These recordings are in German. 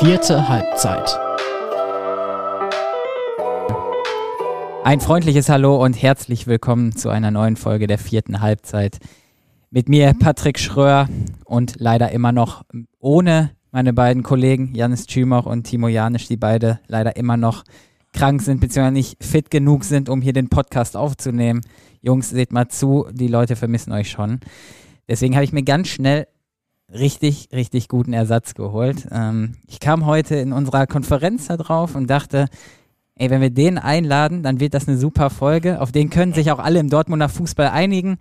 Vierte Halbzeit. Ein freundliches Hallo und herzlich willkommen zu einer neuen Folge der vierten Halbzeit. Mit mir Patrick Schröer und leider immer noch ohne meine beiden Kollegen Janis Tschümoch und Timo Janisch, die beide leider immer noch krank sind, beziehungsweise nicht fit genug sind, um hier den Podcast aufzunehmen. Jungs, seht mal zu, die Leute vermissen euch schon. Deswegen habe ich mir ganz schnell richtig, richtig guten Ersatz geholt. Ähm, ich kam heute in unserer Konferenz da drauf und dachte, ey, wenn wir den einladen, dann wird das eine super Folge. Auf den können sich auch alle im Dortmunder Fußball einigen.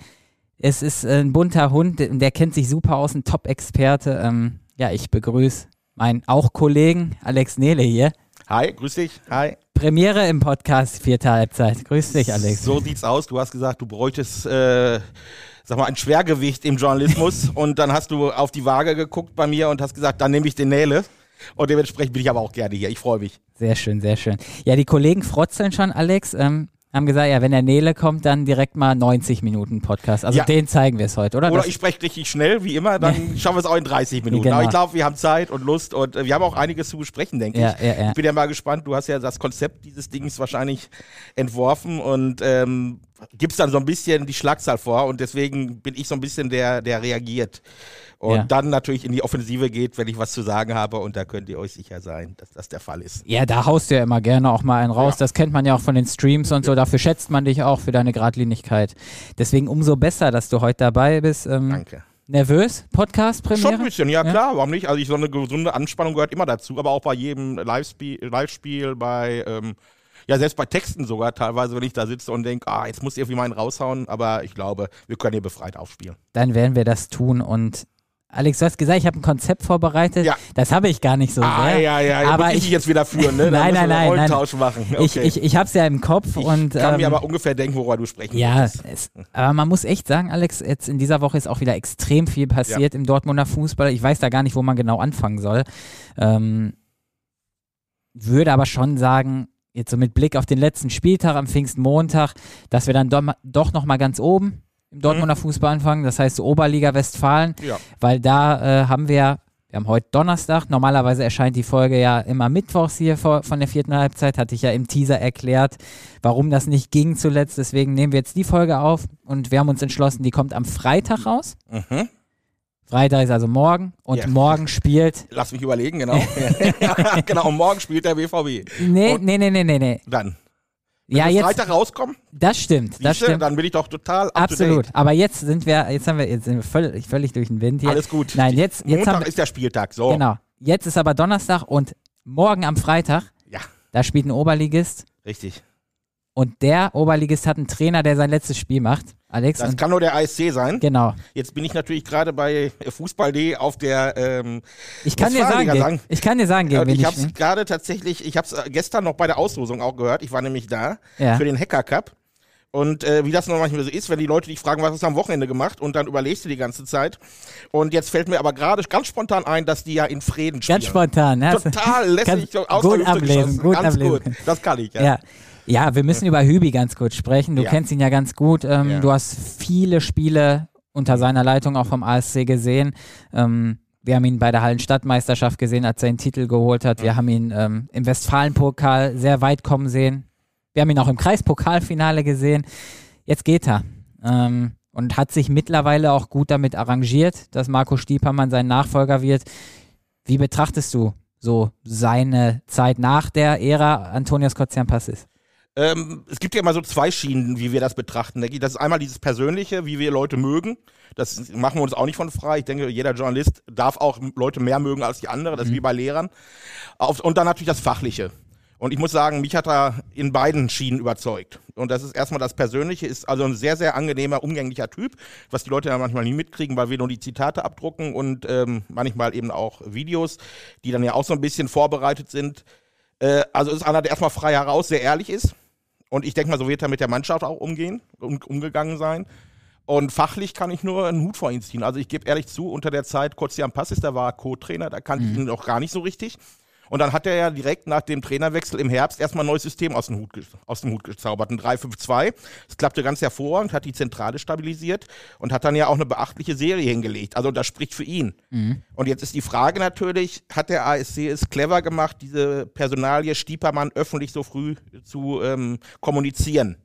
Es ist ein bunter Hund, der kennt sich super aus, ein Top-Experte. Ähm, ja, ich begrüße meinen auch Kollegen Alex Nele hier. Hi, grüß dich. Hi. Premiere im Podcast, vierte Halbzeit. Grüß dich, Alex. So sieht's aus. Du hast gesagt, du bräuchtest, äh, sag mal, ein Schwergewicht im Journalismus. und dann hast du auf die Waage geguckt bei mir und hast gesagt, dann nehme ich den Nähle. Und dementsprechend bin ich aber auch gerne hier. Ich freue mich. Sehr schön, sehr schön. Ja, die Kollegen frotzeln schon, Alex. Ähm, haben gesagt, ja, wenn der Nele kommt, dann direkt mal 90 Minuten Podcast. Also Ja. den zeigen wir es heute, oder? Oder Das- ich spreche richtig schnell, wie immer, dann schaffen wir es auch in 30 Minuten. Genau. Aber ich glaube, wir haben Zeit und Lust und äh, wir haben auch einiges zu besprechen, denke Ja, ich. ja, ja. Ich bin ja mal gespannt. Du hast ja das Konzept dieses Dings wahrscheinlich entworfen und ähm, gibst dann so ein bisschen die Schlagzahl vor und deswegen bin ich so ein bisschen der, der reagiert. Und Ja. dann natürlich in die Offensive geht, wenn ich was zu sagen habe und da könnt ihr euch sicher sein, dass das der Fall ist. Ja, da haust du ja immer gerne auch mal einen raus. Ja. Das kennt man ja auch von den Streams und so. Dafür schätzt man dich auch für deine Gradlinigkeit. Deswegen umso besser, dass du heute dabei bist. Ähm, Danke. nervös? Podcast-Premiere? Schon ein bisschen, ja, Ja? klar, warum nicht? Also ich, so eine gesunde Anspannung gehört immer dazu, aber auch bei jedem Live-Spiel, Live-Spiel bei, ähm, ja, selbst bei Texten sogar teilweise, wenn ich da sitze und denke, ah, jetzt muss ich irgendwie mal einen raushauen, aber ich glaube, wir können hier befreit aufspielen. Dann werden wir das tun. Und Alex, du hast gesagt, ich habe ein Konzept vorbereitet. Ja. Das habe ich gar nicht so ah, sehr. ja, ja, aber muss ich ich, jetzt wieder führen, ne? Nein, nein, nein, machen. Okay. ich, ich, ich habe es ja im Kopf. Ich und, kann mir ähm, aber ungefähr denken, worüber du sprechen Ja, es, aber man muss echt sagen, Alex, jetzt in dieser Woche ist auch wieder extrem viel passiert im Dortmunder Fußball. Ich weiß da gar nicht, wo man genau anfangen soll. Ähm, würde aber schon sagen, jetzt so mit Blick auf den letzten Spieltag am Pfingstmontag, dass wir dann doch, ma- doch noch mal ganz oben im Dortmunder Fußball anfangen. Das heißt Oberliga Westfalen, Ja. weil da äh, haben wir, wir haben heute Donnerstag, normalerweise erscheint die Folge ja immer mittwochs hier vor, von der vierten Halbzeit, hatte ich ja im Teaser erklärt, warum das nicht ging zuletzt. Deswegen nehmen wir jetzt die Folge auf und wir haben uns entschlossen, die kommt am Freitag raus. Mhm. Freitag ist also morgen und Ja. morgen spielt. Lass mich überlegen, genau. genau, morgen spielt der BVB. Nee, Und- nee, nee, nee, nee, nee. Dann. Wenn Ja, jetzt, Freitag rauskommen, das stimmt, das stimmt. dann bin ich doch total Absolut. Aber jetzt sind wir, jetzt haben wir, jetzt sind wir völlig, völlig durch den Wind hier. Alles gut. Nein, jetzt, jetzt Montag wir, ist der Spieltag, so. genau. Jetzt ist aber Donnerstag und morgen am Freitag, Ja, da spielt ein Oberligist richtig. Und der Oberligist hat einen Trainer, der sein letztes Spiel macht. Alex. Das kann nur der ASC sein. genau. Jetzt bin ich natürlich gerade bei Fußball.de auf der. Ähm, Ich kann dir sagen, sagen. ich kann dir sagen, gegen ich habe es gerade tatsächlich, ich habe es gestern noch bei der Auslosung auch gehört. Ich war nämlich da Ja. für den Hacker Cup. Und äh, wie das noch manchmal so ist, wenn die Leute dich fragen, was hast du am Wochenende gemacht und dann überlegst du die ganze Zeit. Und jetzt fällt mir aber gerade ganz spontan ein, dass die ja in Frieden spielen. Ganz spontan. ne? Du- Total lässig, aus gut ablesen, gut ganz ablesen. gut. Das kann ich, ja. Ja. Ja, wir müssen über Hübi ganz kurz sprechen. Du Ja. kennst ihn ja ganz gut. Ähm, Ja. Du hast viele Spiele unter seiner Leitung auch vom ASC gesehen. Ähm, wir haben ihn bei der Hallenstadtmeisterschaft gesehen, als er den Titel geholt hat. Wir haben ihn ähm, im Westfalenpokal sehr weit kommen sehen. Wir haben ihn auch im Kreispokalfinale gesehen. Jetzt geht er. Ähm, und hat sich mittlerweile auch gut damit arrangiert, dass Marco Stiepermann sein Nachfolger wird. Wie betrachtest du so seine Zeit nach der Ära Antonios Kotsian-Passis? Ähm, es gibt ja immer so zwei Schienen, wie wir das betrachten. Das ist einmal dieses Persönliche, wie wir Leute mögen. Das machen wir uns auch nicht von frei. Ich denke, jeder Journalist darf auch Leute mehr mögen als die andere. Das ist wie bei Lehrern. Und dann natürlich das Fachliche. Und ich muss sagen, mich hat er in beiden Schienen überzeugt. Und das ist erstmal das Persönliche, ist also ein sehr, sehr angenehmer, umgänglicher Typ, was die Leute ja manchmal nie mitkriegen, weil wir nur die Zitate abdrucken und ähm, manchmal eben auch Videos, die dann ja auch so ein bisschen vorbereitet sind. Äh, also ist einer, der erstmal frei heraus sehr ehrlich ist. Und ich denke mal, so wird er mit der Mannschaft auch umgehen, um, umgegangen sein. Und fachlich kann ich nur einen Hut vor ihn ziehen. Also ich gebe ehrlich zu, unter der Zeit Kozian Passis, der war Co-Trainer, da kannte ich ihn noch gar nicht so richtig. Und dann hat er ja direkt nach dem Trainerwechsel im Herbst erstmal ein neues System aus dem Hut, aus dem Hut gezaubert. Ein 3-5-2. Das klappte ganz hervorragend, hat die Zentrale stabilisiert und hat dann ja auch eine beachtliche Serie hingelegt. Also das spricht für ihn. Mhm. Und jetzt ist die Frage natürlich, hat der ASC es clever gemacht, diese Personalie Stiepermann öffentlich so früh zu ähm, kommunizieren?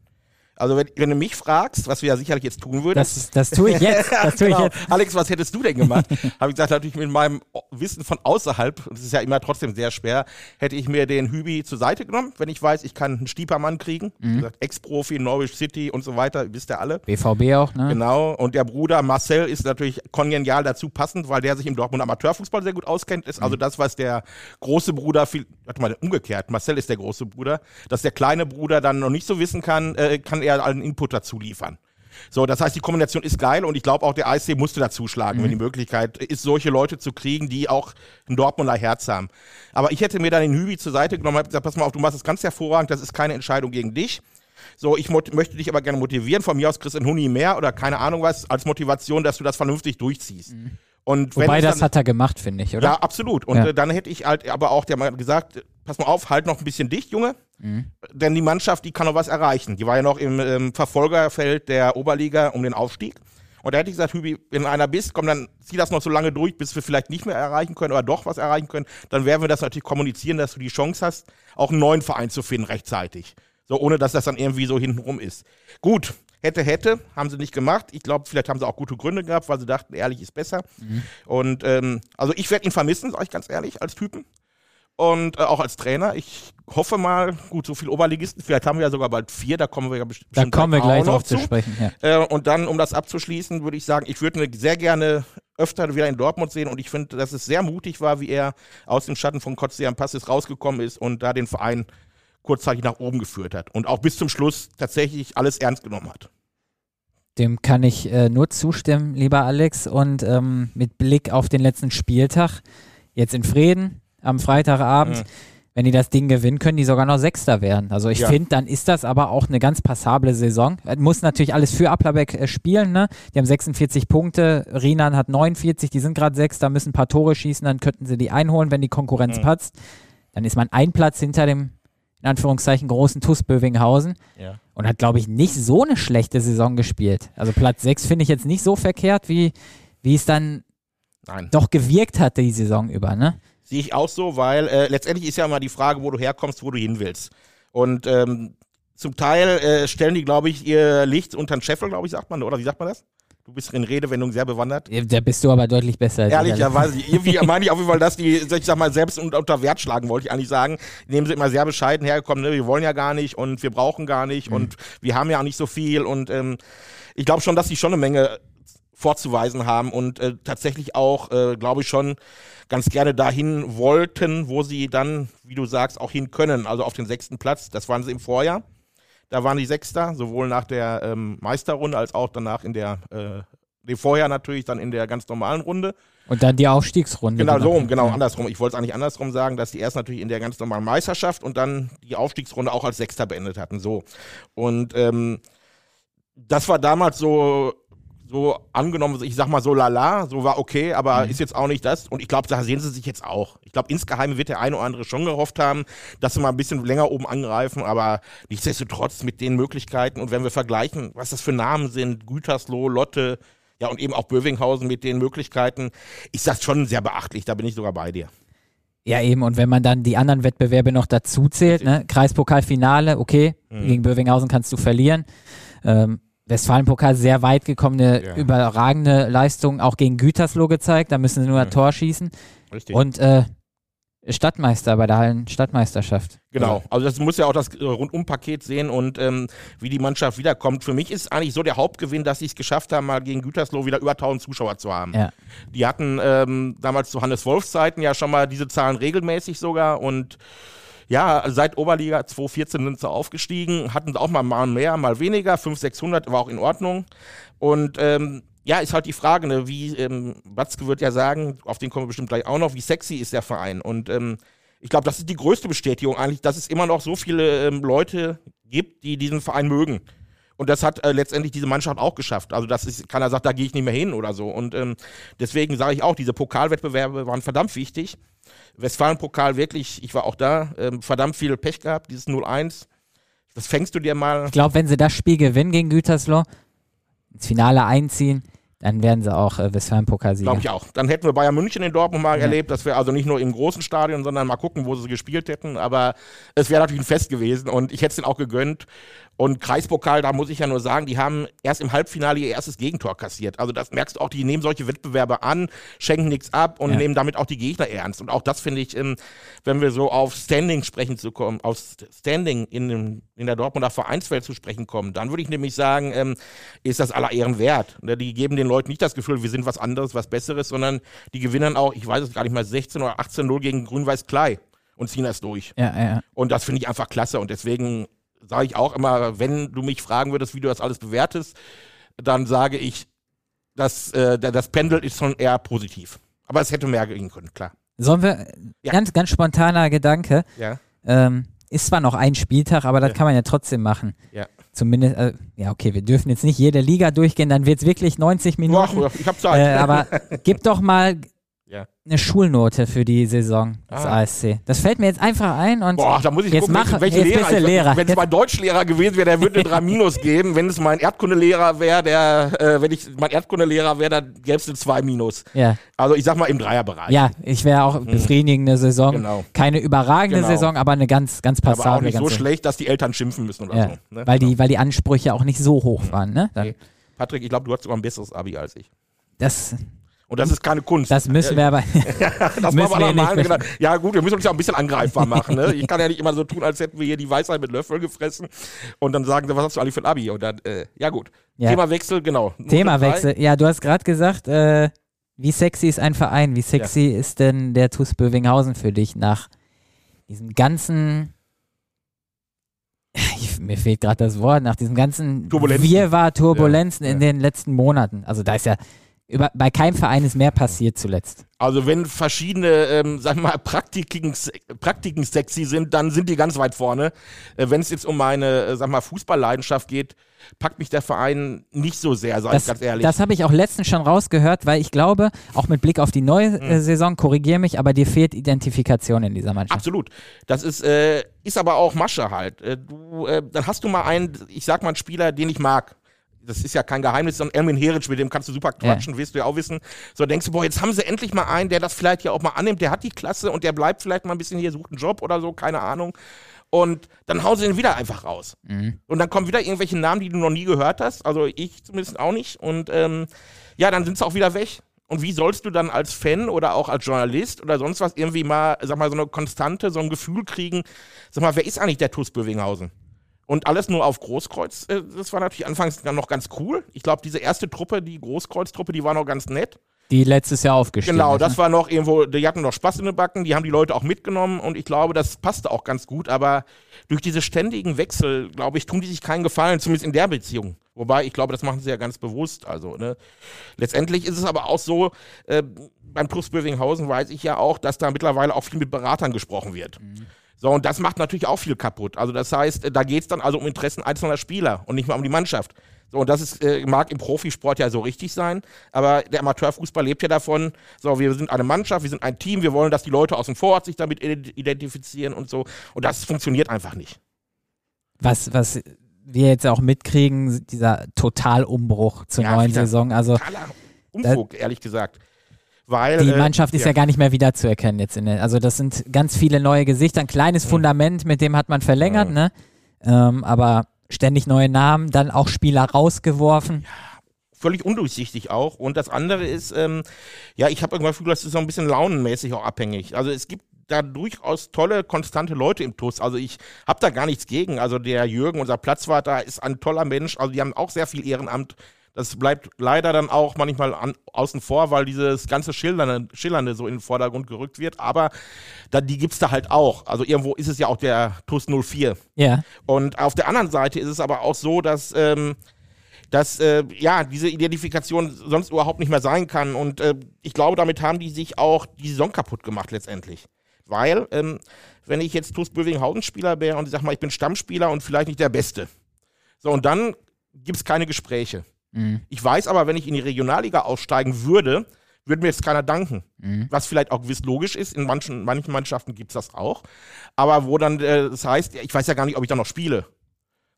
Also wenn, wenn, du mich fragst, was wir ja sicherlich jetzt tun würden. Das, das tue ich jetzt. Das tue genau. ich jetzt. Alex, was hättest du denn gemacht? Habe ich gesagt, natürlich mit meinem Wissen von außerhalb, und das ist ja immer trotzdem sehr schwer, hätte ich mir den Hübi zur Seite genommen, wenn ich weiß, ich kann einen Stiepermann kriegen. Mhm. Ex-Profi, Norwich City und so weiter, wisst ihr alle. BVB auch, ne? Genau. Und der Bruder Marcel ist natürlich kongenial dazu passend, weil der sich im Dortmund Amateurfußball sehr gut auskennt. Ist also mhm. das, was der große Bruder viel, warte mal, umgekehrt, Marcel ist der große Bruder, dass der kleine Bruder dann noch nicht so wissen kann, äh, kann er einen Input dazu liefern. So, das heißt, die Kombination ist geil und ich glaube auch der IC musste dazuschlagen, mhm. wenn die Möglichkeit ist, solche Leute zu kriegen, die auch ein Dortmunder Herz haben. Aber ich hätte mir dann den Hübi zur Seite genommen und gesagt, pass mal auf, du machst es ganz hervorragend, das ist keine Entscheidung gegen dich. So, ich möchte dich aber gerne motivieren. Von mir aus kriegst du einen Huni mehr oder keine Ahnung was, als Motivation, dass du das vernünftig durchziehst. Mhm. Und Wobei das dann, hat er gemacht, finde ich, oder? Ja, absolut. Und ja. Äh, dann hätte ich halt aber auch der mal gesagt, pass mal auf, halt noch ein bisschen dicht, Junge. Mhm. Denn die Mannschaft, die kann noch was erreichen. Die war ja noch im, im Verfolgerfeld der Oberliga um den Aufstieg. Und da hätte ich gesagt, Hübi, wenn einer bist, komm, dann zieh das noch so lange durch, bis wir vielleicht nicht mehr erreichen können oder doch was erreichen können. Dann werden wir das natürlich kommunizieren, dass du die Chance hast, auch einen neuen Verein zu finden rechtzeitig. So, ohne dass das dann irgendwie so hintenrum ist. Gut, Hätte, hätte, haben sie nicht gemacht. Ich glaube, vielleicht haben sie auch gute Gründe gehabt, weil sie dachten, ehrlich ist besser. Mhm. Und ähm, also ich werde ihn vermissen, sage ich ganz ehrlich, als Typen. Und äh, auch als Trainer. Ich hoffe mal, gut, so viele Oberligisten, vielleicht haben wir ja sogar bald vier, da kommen wir ja bestimmt Da kommen wir gleich drauf zu sprechen. Ja. Äh, und dann, um das abzuschließen, würde ich sagen, ich würde sehr gerne öfter wieder in Dortmund sehen und ich finde, dass es sehr mutig war, wie er aus dem Schatten von Kotze am Passis rausgekommen ist und da den Verein kurzzeitig nach oben geführt hat und auch bis zum Schluss tatsächlich alles ernst genommen hat. Dem kann ich äh, nur zustimmen, lieber Alex. Und ähm, mit Blick auf den letzten Spieltag, jetzt in Frieden, am Freitagabend, mhm. wenn die das Ding gewinnen, können die sogar noch Sechster werden. Also ich ja. finde, dann ist das aber auch eine ganz passable Saison. Muss natürlich alles für Applerbeck äh, spielen. Ne? Die haben 46 Punkte, Rinan hat 49, die sind gerade Sechster, müssen ein paar Tore schießen, dann könnten sie die einholen, wenn die Konkurrenz mhm. patzt. Dann ist man ein Platz hinter dem in Anführungszeichen großen TuS Bövinghausen ja. und hat, glaube ich, nicht so eine schlechte Saison gespielt. Also Platz 6 finde ich jetzt nicht so verkehrt, wie, wie es dann Nein. doch gewirkt hatte die Saison über, ne? Sehe ich auch so, weil äh, letztendlich ist ja immer die Frage, wo du herkommst, wo du hin willst. Und ähm, zum Teil äh, stellen die, glaube ich, ihr Licht unter den Scheffel, glaube ich, sagt man, oder wie sagt man das? Du bist in Redewendung sehr bewandert. Da bist du aber deutlich besser. Ehrlicherweise. Irgendwie meine ich auf jeden Fall, dass die, ich sag mal, selbst unter Wert schlagen, wollte ich eigentlich sagen. Nehmen sie immer sehr bescheiden hergekommen, ne? wir wollen ja gar nicht und wir brauchen gar nicht mhm. und wir haben ja auch nicht so viel und ähm, ich glaube schon, dass sie schon eine Menge vorzuweisen haben und äh, tatsächlich auch, äh, glaube ich, schon ganz gerne dahin wollten, wo sie dann, wie du sagst, auch hin können. Also auf den sechsten Platz. Das waren sie im Vorjahr. Da waren die Sechster, sowohl nach der ähm, Meisterrunde als auch danach in der, äh, nee, vorher natürlich dann in der ganz normalen Runde. Und dann die Aufstiegsrunde. Genau, so, genau, andersrum. Ich wollte es eigentlich andersrum sagen, dass die erst natürlich in der ganz normalen Meisterschaft und dann die Aufstiegsrunde auch als Sechster beendet hatten. So. Und ähm, das war damals so so angenommen, ich sag mal so lala, so war okay, aber mhm. ist jetzt auch nicht das. Und ich glaube, da sehen sie sich jetzt auch. Ich glaube, insgeheim wird der eine oder andere schon gehofft haben, dass sie mal ein bisschen länger oben angreifen, aber nichtsdestotrotz mit den Möglichkeiten und wenn wir vergleichen, was das für Namen sind, Gütersloh, Lotte, ja und eben auch Bövinghausen mit den Möglichkeiten, ist das schon sehr beachtlich, da bin ich sogar bei dir. Ja, eben, und wenn man dann die anderen Wettbewerbe noch dazu zählt, ne? Kreispokalfinale, okay, mhm. gegen Bövinghausen kannst du verlieren. Ähm, Westfalen-Pokal sehr weit gekommene, ja. überragende Leistung auch gegen Gütersloh gezeigt. Da müssen sie nur ein Tor schießen. Richtig. Und äh, Stadtmeister bei der Hallen Stadtmeisterschaft. Genau, also das muss ja auch das äh, Rundumpaket sehen und ähm, wie die Mannschaft wiederkommt. Für mich ist eigentlich so der Hauptgewinn, dass sie es geschafft haben, mal gegen Gütersloh wieder über 1000 Zuschauer zu haben. Ja. Die hatten ähm, damals zu Hannes Wolfs Zeiten ja schon mal diese Zahlen regelmäßig sogar und ja, seit Oberliga 2014 sind sie aufgestiegen, hatten auch mal, mal mehr, mal weniger, 500, 600 war auch in Ordnung. Und ähm, ja, ist halt die Frage, ne, wie ähm, Batzke wird ja sagen, auf den kommen wir bestimmt gleich auch noch, wie sexy ist der Verein. Und ähm, ich glaube, das ist die größte Bestätigung eigentlich, dass es immer noch so viele ähm, Leute gibt, die diesen Verein mögen. Und das hat äh, letztendlich diese Mannschaft auch geschafft. Also das ist, keiner sagt, da gehe ich nicht mehr hin oder so. Und ähm, deswegen sage ich auch, diese Pokalwettbewerbe waren verdammt wichtig. Westfalen-Pokal wirklich, ich war auch da, ähm, verdammt viel Pech gehabt, dieses 0-1. Das fängst du dir mal. Ich glaube, wenn sie das Spiel gewinnen gegen Gütersloh, ins Finale einziehen, dann werden sie auch äh, Westfalen-Pokalsieger. Glaube ich auch. Dann hätten wir Bayern München in Dortmund mal ja. erlebt. Das wäre also nicht nur im großen Stadion, sondern mal gucken, wo sie gespielt hätten. Aber es wäre natürlich ein Fest gewesen und ich hätte es ihnen auch gegönnt. Und Kreispokal, da muss ich ja nur sagen, die haben erst im Halbfinale ihr erstes Gegentor kassiert. Also das merkst du auch, die nehmen solche Wettbewerbe an, schenken nichts ab und ja. nehmen damit auch die Gegner ernst. Und auch das finde ich, ähm, wenn wir so auf Standing sprechen zu kommen, auf Standing in, in der Dortmunder Vereinswelt zu sprechen kommen, dann würde ich nämlich sagen, ähm, ist das aller Ehren wert. Ne, die geben den Leuten nicht das Gefühl, wir sind was anderes, was Besseres, sondern die gewinnen auch, ich weiß es gar nicht mal, 16 oder 18-0 gegen Grün-Weiß Klei und ziehen das durch. Ja, ja. Und das finde ich einfach klasse. Und deswegen sage ich auch immer, wenn du mich fragen würdest, wie du das alles bewertest, dann sage ich, dass äh, das Pendel ist schon eher positiv. Aber es hätte mehr gehen können, klar. Sollen wir, ja. ganz, ganz spontaner Gedanke. Ja. Ähm, ist zwar noch ein Spieltag, aber das ja. kann man ja trotzdem machen. Ja. Zumindest, äh, ja, okay, wir dürfen jetzt nicht jede Liga durchgehen, dann wird es wirklich 90 Minuten. Ach, ich hab Zeit. Äh, aber gib doch mal ja. eine Schulnote für die Saison des ah. ASC. Das fällt mir jetzt einfach ein und Boah, da muss ich jetzt gucken, mach, welche jetzt Lehrer. Lehrer. Wenn es mein Deutschlehrer gewesen wäre, der würde eine 3 Minus geben. Wenn es mein Erdkundelehrer wäre, der, äh, wenn ich mein Erdkundelehrer wäre, dann gäbe es eine 2 Minus. Ja. Also ich sag mal im Dreierbereich. Ja, ich wäre auch hm. befriedigende Saison. Genau. Keine überragende Genau. Saison, aber eine ganz, ganz passable. aber auch nicht so schlecht, dass die Eltern schimpfen müssen oder ja. so. Ne? weil, Genau. die, weil die Ansprüche auch nicht so hoch waren. Ne? Dann, Nee. Patrick, ich glaube, du hast sogar ein besseres Abi als ich. das, Und das ist keine Kunst. das müssen wir aber. das müssen wir nicht gedacht. Ja gut, wir müssen uns ja auch ein bisschen angreifbar machen. Ne? Ich kann ja nicht immer so tun, als hätten wir hier die Weisheit mit Löffeln gefressen und dann sagen was hast du eigentlich für ein Abi? Und dann, äh, ja gut. Ja. Themawechsel, genau. Themawechsel. Ja, du hast gerade gesagt, äh, wie sexy ist ein Verein? Wie sexy ist denn der TuS Bövinghausen für dich nach diesem ganzen. Ich, mir fehlt gerade das Wort, nach diesem ganzen Turbulenzen. Wirrwarr, Turbulenzen Ja, in ja. den letzten Monaten. Also da ist ja über, bei keinem Verein ist mehr passiert zuletzt. Also wenn verschiedene, ähm, sagen wir mal, Praktiken, Praktiken sexy sind, dann sind die ganz weit vorne. Äh, wenn es jetzt um meine, äh, sag mal, Fußballleidenschaft geht, packt mich der Verein nicht so sehr, sag ich ganz ehrlich. das habe ich auch letztens schon rausgehört, weil ich glaube, auch mit Blick auf die neue äh, Saison, korrigiere mich, aber dir fehlt Identifikation in dieser Mannschaft. Absolut. Das ist, äh, ist aber auch Masche halt. Äh, du, äh, dann hast du mal einen, ich sag mal, einen Spieler, den ich mag. Das ist ja kein Geheimnis, sondern Ermin Heric, mit dem kannst du super quatschen, wirst du ja auch wissen. So denkst du, boah, jetzt haben sie endlich mal einen, der das vielleicht ja auch mal annimmt, der hat die Klasse und der bleibt vielleicht mal ein bisschen hier, sucht einen Job oder so, keine Ahnung. Und dann hauen sie ihn wieder einfach raus. Mhm. Und dann kommen wieder irgendwelche Namen, die du noch nie gehört hast. Also ich zumindest auch nicht. Und ähm, ja, dann sind sie auch wieder weg. Und wie sollst du dann als Fan oder auch als Journalist oder sonst was irgendwie mal, sag mal, so eine Konstante, so ein Gefühl kriegen, sag mal, wer ist eigentlich der TuS Bövinghausen? Und alles nur auf Großkreuz, äh, das war natürlich anfangs dann noch ganz cool. Ich glaube, diese erste Truppe, die Großkreuz-Truppe, die war noch ganz nett. Die letztes Jahr aufgestiegen Genau, das ne? war noch irgendwo, die hatten noch Spaß in den Backen, die haben die Leute auch mitgenommen und ich glaube, das passte auch ganz gut, aber durch diese ständigen Wechsel, glaube ich, tun die sich keinen Gefallen, zumindest in der Beziehung. Wobei, ich glaube, das machen sie ja ganz bewusst. Also, ne. Letztendlich ist es aber auch so, äh, beim TuS Bövinghausen weiß ich ja auch, dass da mittlerweile auch viel mit Beratern gesprochen wird. So, und das macht natürlich auch viel kaputt. Also, das heißt, äh, da geht es dann also um Interessen einzelner Spieler und nicht mal um die Mannschaft. So, und das ist, äh, mag im Profisport ja so richtig sein, aber der Amateurfußball lebt ja davon, so, wir sind eine Mannschaft, wir sind ein Team, wir wollen, dass die Leute aus dem Vorort sich damit ident- identifizieren und so. Und das funktioniert einfach nicht. was, was wir jetzt auch mitkriegen, dieser Totalumbruch zur Ja, neuen. Saison. Also Totaler Unfug, ehrlich gesagt. Weil, die äh, Mannschaft ist ja. gar nicht mehr wiederzuerkennen jetzt in den, also das sind ganz viele neue Gesichter, ein kleines Mhm. Fundament, mit dem hat man verlängert, Mhm. ne? Ähm, aber ständig neue Namen, dann auch Spieler rausgeworfen. völlig undurchsichtig auch. Und das andere ist, ähm, ja, ich habe irgendwann das Gefühl, das ist so ein bisschen launenmäßig auch abhängig. Also es gibt da durchaus tolle, konstante Leute im TUS. Also ich habe da gar nichts gegen. Also der Jürgen, unser Platzwart, da ist ein toller Mensch. Also die haben auch sehr viel Ehrenamt. Das bleibt leider dann auch manchmal an, außen vor, weil dieses ganze Schillernde, Schillernde so in den Vordergrund gerückt wird. Aber da, die gibt's da halt auch. Also irgendwo ist es ja auch der TUS 04. Ja. Und auf der anderen Seite ist es aber auch so, dass, ähm, dass äh, ja, diese Identifikation sonst überhaupt nicht mehr sein kann. Und äh, ich glaube, damit haben die sich auch die Saison kaputt gemacht letztendlich. Weil, ähm, wenn ich jetzt TuS Bövinghausen Spieler wäre und ich sag mal, ich bin Stammspieler und vielleicht nicht der Beste. So, und dann gibt es keine Gespräche. Mhm. Ich weiß aber, wenn ich in die Regionalliga aussteigen würde, würde mir jetzt keiner danken. Mhm. Was vielleicht auch gewiss logisch ist. In manchen, manchen Mannschaften gibt es das auch. Aber wo dann, äh, das heißt, ich weiß ja gar nicht, ob ich da noch spiele.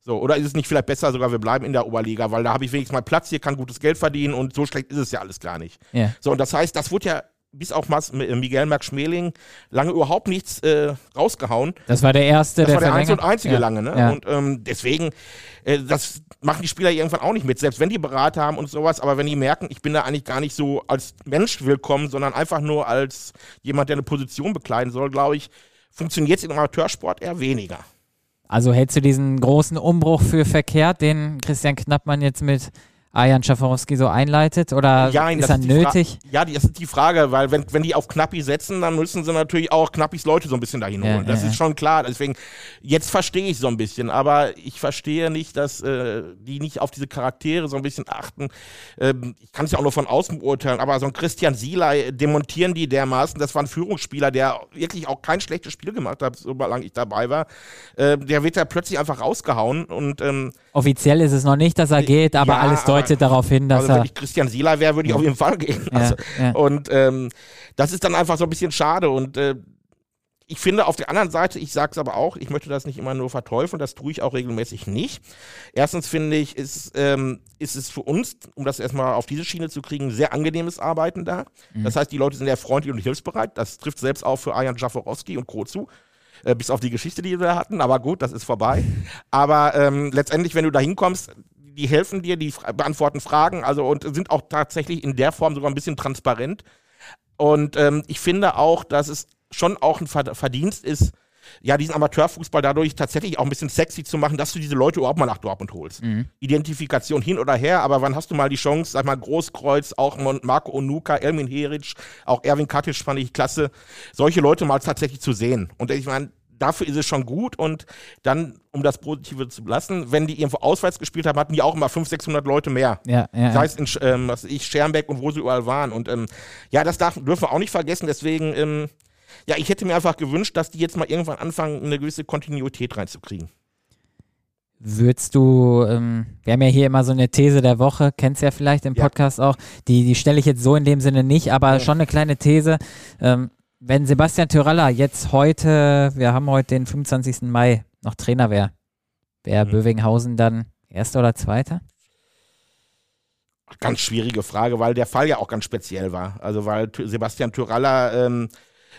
So, oder ist es nicht vielleicht besser sogar, wir bleiben in der Oberliga, weil da habe ich wenigstens mal Platz, hier kann gutes Geld verdienen und so schlecht ist es ja alles gar nicht. Yeah. So, und das heißt, das wurde ja bis auch Mas Miguel Merck-Schmeling lange überhaupt nichts äh, rausgehauen. Das war der erste, das der war der einzige und einzige ja. lange, ne? Ja. Und ähm, deswegen, äh, das machen die Spieler irgendwann auch nicht mit, selbst wenn die Berater haben und sowas, aber wenn die merken, ich bin da eigentlich gar nicht so als Mensch willkommen, sondern einfach nur als jemand, der eine Position bekleiden soll, glaube ich, funktioniert es im Amateursport eher weniger. Also hältst du diesen großen Umbruch für verkehrt, den Christian Knappmann jetzt mit Arjan Schaforowski so einleitet oder ja, ist er nötig? ja, das ist die Frage, weil wenn, wenn die auf Knappi setzen, dann müssen sie natürlich auch Knappis Leute so ein bisschen dahin holen. Ja, das ja, ist schon klar. Deswegen, jetzt verstehe ich so ein bisschen, aber ich verstehe nicht, dass äh, die nicht auf diese Charaktere so ein bisschen achten. Ähm, ich kann es ja auch nur von außen beurteilen, aber so ein Christian Sieler äh, demontieren die dermaßen. Das war ein Führungsspieler, der wirklich auch kein schlechtes Spiel gemacht hat, solange ich dabei war. Äh, der wird da plötzlich einfach rausgehauen und ähm, Offiziell ist es noch nicht, dass er geht, aber alles deutet darauf hin, dass also er. Wenn ich Christian Sieler wäre, würde ich auf jeden Fall gehen. Also, ja, und ähm, das ist dann einfach so ein bisschen schade. Und äh, ich finde auf der anderen Seite, ich sage es aber auch, ich möchte das nicht immer nur verteufeln, das tue ich auch regelmäßig nicht. Erstens finde ich, ist, ähm, ist es für uns, um das erstmal auf diese Schiene zu kriegen, sehr angenehmes Arbeiten da. Mhm. Das heißt, die Leute sind sehr freundlich und hilfsbereit. Das trifft selbst auch für Ajan Jaforowski und Co. zu. Äh, bis auf die Geschichte, die wir hatten. Aber gut, das ist vorbei. Aber ähm, letztendlich, wenn du da hinkommst, die helfen dir, die beantworten Fragen, also und sind auch tatsächlich in der Form sogar ein bisschen transparent. Und ähm, ich finde auch, dass es schon auch ein Verdienst ist, ja, diesen Amateurfußball dadurch tatsächlich auch ein bisschen sexy zu machen, dass du diese Leute überhaupt mal nach Dortmund holst. Mhm. Identifikation hin oder her, aber wann hast du mal die Chance, sag mal, Großkreuz, auch Marco Onuka, Elmin Heric, auch Erwin Katic fand ich klasse, solche Leute mal tatsächlich zu sehen. Und ich meine, dafür ist es schon gut und dann, um das Positive zu lassen, wenn die irgendwo auswärts gespielt haben, hatten die auch immer 500, 600 Leute mehr. Ja, ja, das heißt, in, ähm, was ich, Schermbeck und wo sie überall waren. Und ähm, ja, das darf, dürfen wir auch nicht vergessen, deswegen ähm, ja, ich hätte mir einfach gewünscht, dass die jetzt mal irgendwann anfangen, eine gewisse Kontinuität reinzukriegen. Würdest du, ähm, wir haben ja hier immer so eine These der Woche, kennst ja vielleicht im Podcast ja. auch, die, die stelle ich jetzt so in dem Sinne nicht, aber ja. schon eine kleine These. Ähm, wenn Sebastian Tyralla jetzt heute, wir haben heute den 25. Mai, noch Trainer wäre, wäre mhm. Bövinghausen dann Erster oder Zweiter? Ganz schwierige Frage, weil der Fall ja auch ganz speziell war. Also weil Sebastian Tyralla ähm,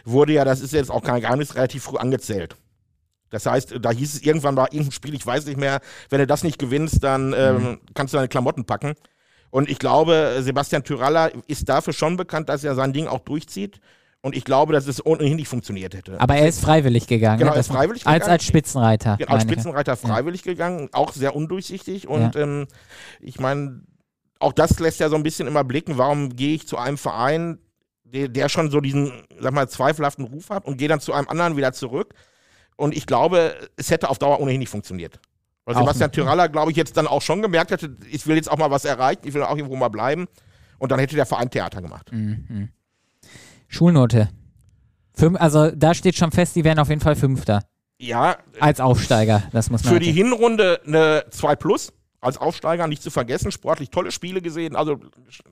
wurde ja, das ist jetzt auch kein Geheimnis, relativ früh angezählt. Das heißt, da hieß es irgendwann bei irgendeinem Spiel, ich weiß nicht mehr, wenn du das nicht gewinnst, dann ähm, mhm. kannst du deine Klamotten packen. Und ich glaube, Sebastian Tyralla ist dafür schon bekannt, dass er sein Ding auch durchzieht. Und ich glaube, dass es ohnehin nicht funktioniert hätte. Aber er ist freiwillig gegangen. Genau, ne? er ist freiwillig als, gegangen. Als Spitzenreiter. Genau, als Spitzenreiter freiwillig ja. gegangen. Auch sehr undurchsichtig. Und ja. ähm, ich meine, auch das lässt ja so ein bisschen immer blicken, warum gehe ich zu einem Verein, der, der schon so diesen, sag mal, zweifelhaften Ruf hat und gehe dann zu einem anderen wieder zurück. Und ich glaube, es hätte auf Dauer ohnehin nicht funktioniert. Weil Sebastian Tyralla, glaube ich, jetzt dann auch schon gemerkt hätte, ich will jetzt auch mal was erreichen, ich will auch irgendwo mal bleiben. Und dann hätte der Verein Theater gemacht. Mhm. Schulnote. Fünf, also da steht schon fest, die werden auf jeden Fall Fünfter. Ja. Als Aufsteiger, das muss man. Für die Hinrunde eine 2 Plus als Aufsteiger nicht zu vergessen, sportlich tolle Spiele gesehen, also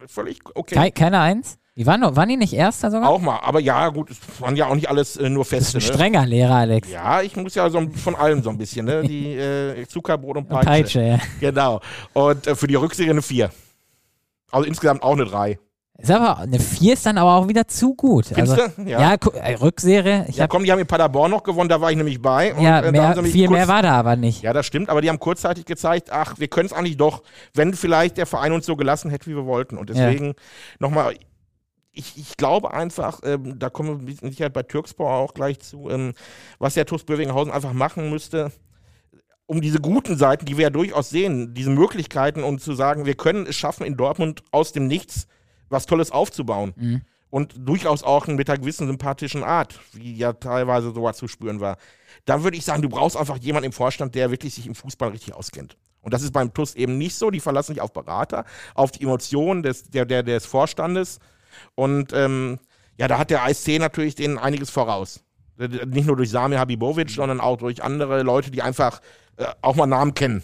völlig okay. Keine, keine Eins? Die waren, noch, waren die nicht Erster sogar? Auch mal, aber ja, gut, es waren ja auch nicht alles äh, nur Feste. Das ist ein ne? strenger Lehrer, Alex. Ja, ich muss ja so von allem so ein bisschen, ne? Die äh, Zuckerbrot und Peitsche. Peitsche ja. Genau. Und äh, für die Rückserie eine 4. Also insgesamt auch eine 3. Ist aber eine 4 ist dann aber auch wieder zu gut. Findest also, du? Ja, ja äh, Rückserie. Ich ja, komm, die haben in Paderborn noch gewonnen, da war ich nämlich bei. Und, ja, äh, mehr, viel kurz, mehr war da aber nicht. Ja, das stimmt, aber die haben kurzzeitig gezeigt, ach, wir können es eigentlich doch, wenn vielleicht der Verein uns so gelassen hätte, wie wir wollten. Und deswegen ja. nochmal, ich, ich, glaube einfach, ähm, da kommen wir mit Sicherheit bei Türkspor auch gleich zu, ähm, was der TuS Bövinghausen einfach machen müsste, um diese guten Seiten, die wir ja durchaus sehen, diese Möglichkeiten und zu sagen, wir können es schaffen, in Dortmund aus dem Nichts was Tolles aufzubauen. Mhm. Und durchaus auch mit einer gewissen sympathischen Art, wie ja teilweise sowas zu spüren war. Da würde ich sagen, du brauchst einfach jemanden im Vorstand, der wirklich sich im Fußball richtig auskennt. Und das ist beim TUS eben nicht so. Die verlassen sich auf Berater, auf die Emotionen des, der, der, des Vorstandes. Und ähm, ja, da hat der ASC natürlich denen einiges voraus. Nicht nur durch Sami Habibovic, sondern auch durch andere Leute, die einfach äh, auch mal Namen kennen.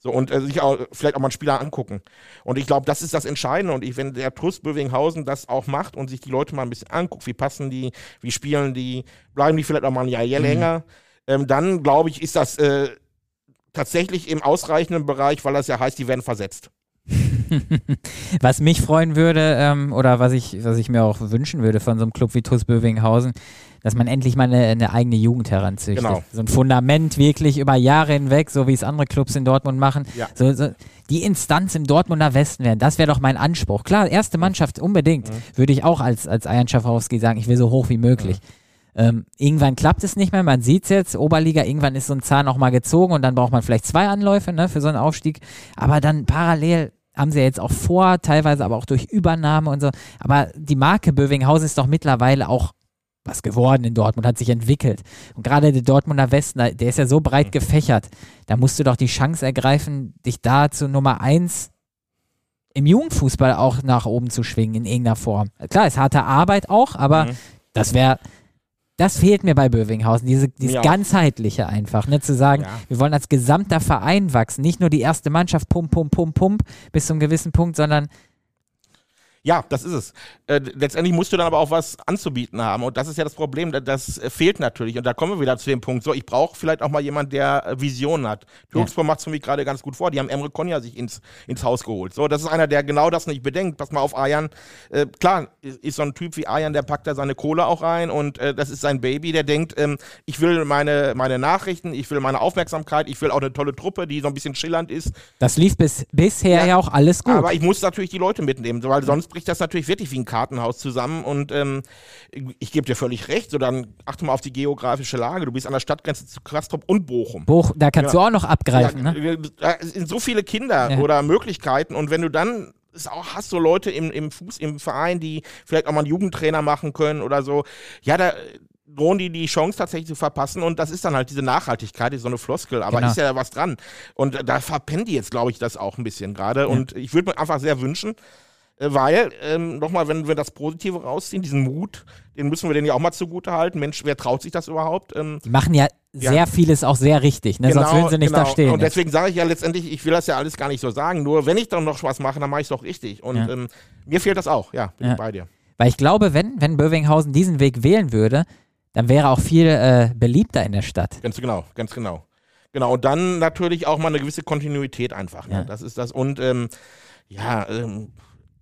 So, und äh, sich auch, vielleicht auch mal einen Spieler angucken. Und ich glaube, das ist das Entscheidende. Und ich, wenn der Trust Bövinghausen das auch macht und sich die Leute mal ein bisschen anguckt, wie passen die, wie spielen die, bleiben die vielleicht auch mal ein Jahr mhm. länger, ähm, dann glaube ich, ist das äh, tatsächlich im ausreichenden Bereich, weil das ja heißt, die werden versetzt. Was mich freuen würde, ähm, oder was ich, was ich mir auch wünschen würde von so einem Club wie TuS Bövinghausen, dass man endlich mal eine, eine eigene Jugend heranzüchtet. Genau. So ein Fundament wirklich über Jahre hinweg, so wie es andere Clubs in Dortmund machen. Ja. So, so, die Instanz im Dortmunder Westen werden, das wäre doch mein Anspruch. Klar, erste Mannschaft unbedingt, mhm. würde ich auch als, als Ayan Schafowski sagen, ich will so hoch wie möglich. Mhm. Ähm, irgendwann klappt es nicht mehr, man sieht es jetzt, Oberliga, irgendwann ist so ein Zahn auch mal gezogen und dann braucht man vielleicht zwei Anläufe ne, für so einen Aufstieg. Aber dann parallel haben sie ja jetzt auch vor, teilweise aber auch durch Übernahme und so. Aber die Marke Bövinghausen ist doch mittlerweile auch was geworden in Dortmund, hat sich entwickelt. Und gerade der Dortmunder Westen, der ist ja so breit gefächert. Da musst du doch die Chance ergreifen, dich da zu Nummer eins im Jugendfußball auch nach oben zu schwingen in irgendeiner Form. Klar, ist harte Arbeit auch, aber mhm. das wäre das fehlt mir bei Bövinghausen, diese, dieses ganzheitliche einfach, ne, zu sagen, ja. wir wollen als gesamter Verein wachsen, nicht nur die erste Mannschaft pump, pump, pump, pump bis zu einem gewissen Punkt, sondern ja, das ist es. Äh, letztendlich musst du dann aber auch was anzubieten haben. Und das ist ja das Problem. Das fehlt natürlich. Und da kommen wir wieder zu dem Punkt. So, ich brauche vielleicht auch mal jemanden, der äh, Visionen hat. Türkspor ja. macht es für mich gerade ganz gut vor. Die haben Emre Konya sich ins, ins Haus geholt. So, das ist einer, der genau das nicht bedenkt. Pass mal auf Ayan. Äh, klar, ist so ein Typ wie Ayan, der packt da seine Kohle auch rein. Und äh, das ist sein Baby, der denkt, ähm, ich will meine, meine Nachrichten, ich will meine Aufmerksamkeit, ich will auch eine tolle Truppe, die so ein bisschen schillernd ist. Das lief bis, bisher ja, ja auch alles gut. Aber ich muss natürlich die Leute mitnehmen, weil sonst bricht das natürlich wirklich wie ein Kartenhaus zusammen. Und ähm, ich gebe dir völlig recht. So, dann achte mal auf die geografische Lage. Du bist an der Stadtgrenze zu Kastrop und Bochum. Bochum, da kannst ja. du auch noch abgreifen. Ja, ne? Da sind so viele Kinder ja. oder Möglichkeiten. Und wenn du dann auch, hast du Leute im, im Fuß, im Verein, die vielleicht auch mal einen Jugendtrainer machen können oder so. Ja, da drohen die die Chance tatsächlich zu verpassen und das ist dann halt diese Nachhaltigkeit, ist so eine Floskel, aber genau. ist ja was dran. Und da verpennen die jetzt, glaube ich, das auch ein bisschen gerade. Ja. Und ich würde mir einfach sehr wünschen, weil, ähm, nochmal, wenn wir das Positive rausziehen, diesen Mut, den müssen wir denen ja auch mal zugute halten. Mensch, wer traut sich das überhaupt? Ähm, die machen ja sehr ja. vieles auch sehr richtig, ne? genau, sonst würden sie nicht genau. da stehen. Und deswegen sage ich ja letztendlich, ich will das ja alles gar nicht so sagen, nur wenn ich dann noch was mache, dann mache ich es doch richtig. Und ja. ähm, mir fehlt das auch, ja, bin ja. bei dir. Weil ich glaube, wenn, wenn Bövinghausen diesen Weg wählen würde, dann wäre auch viel äh, beliebter in der Stadt. Ganz genau, ganz genau. Genau, und dann natürlich auch mal eine gewisse Kontinuität einfach. Ne? Das ist das. Und ähm, ja, ähm,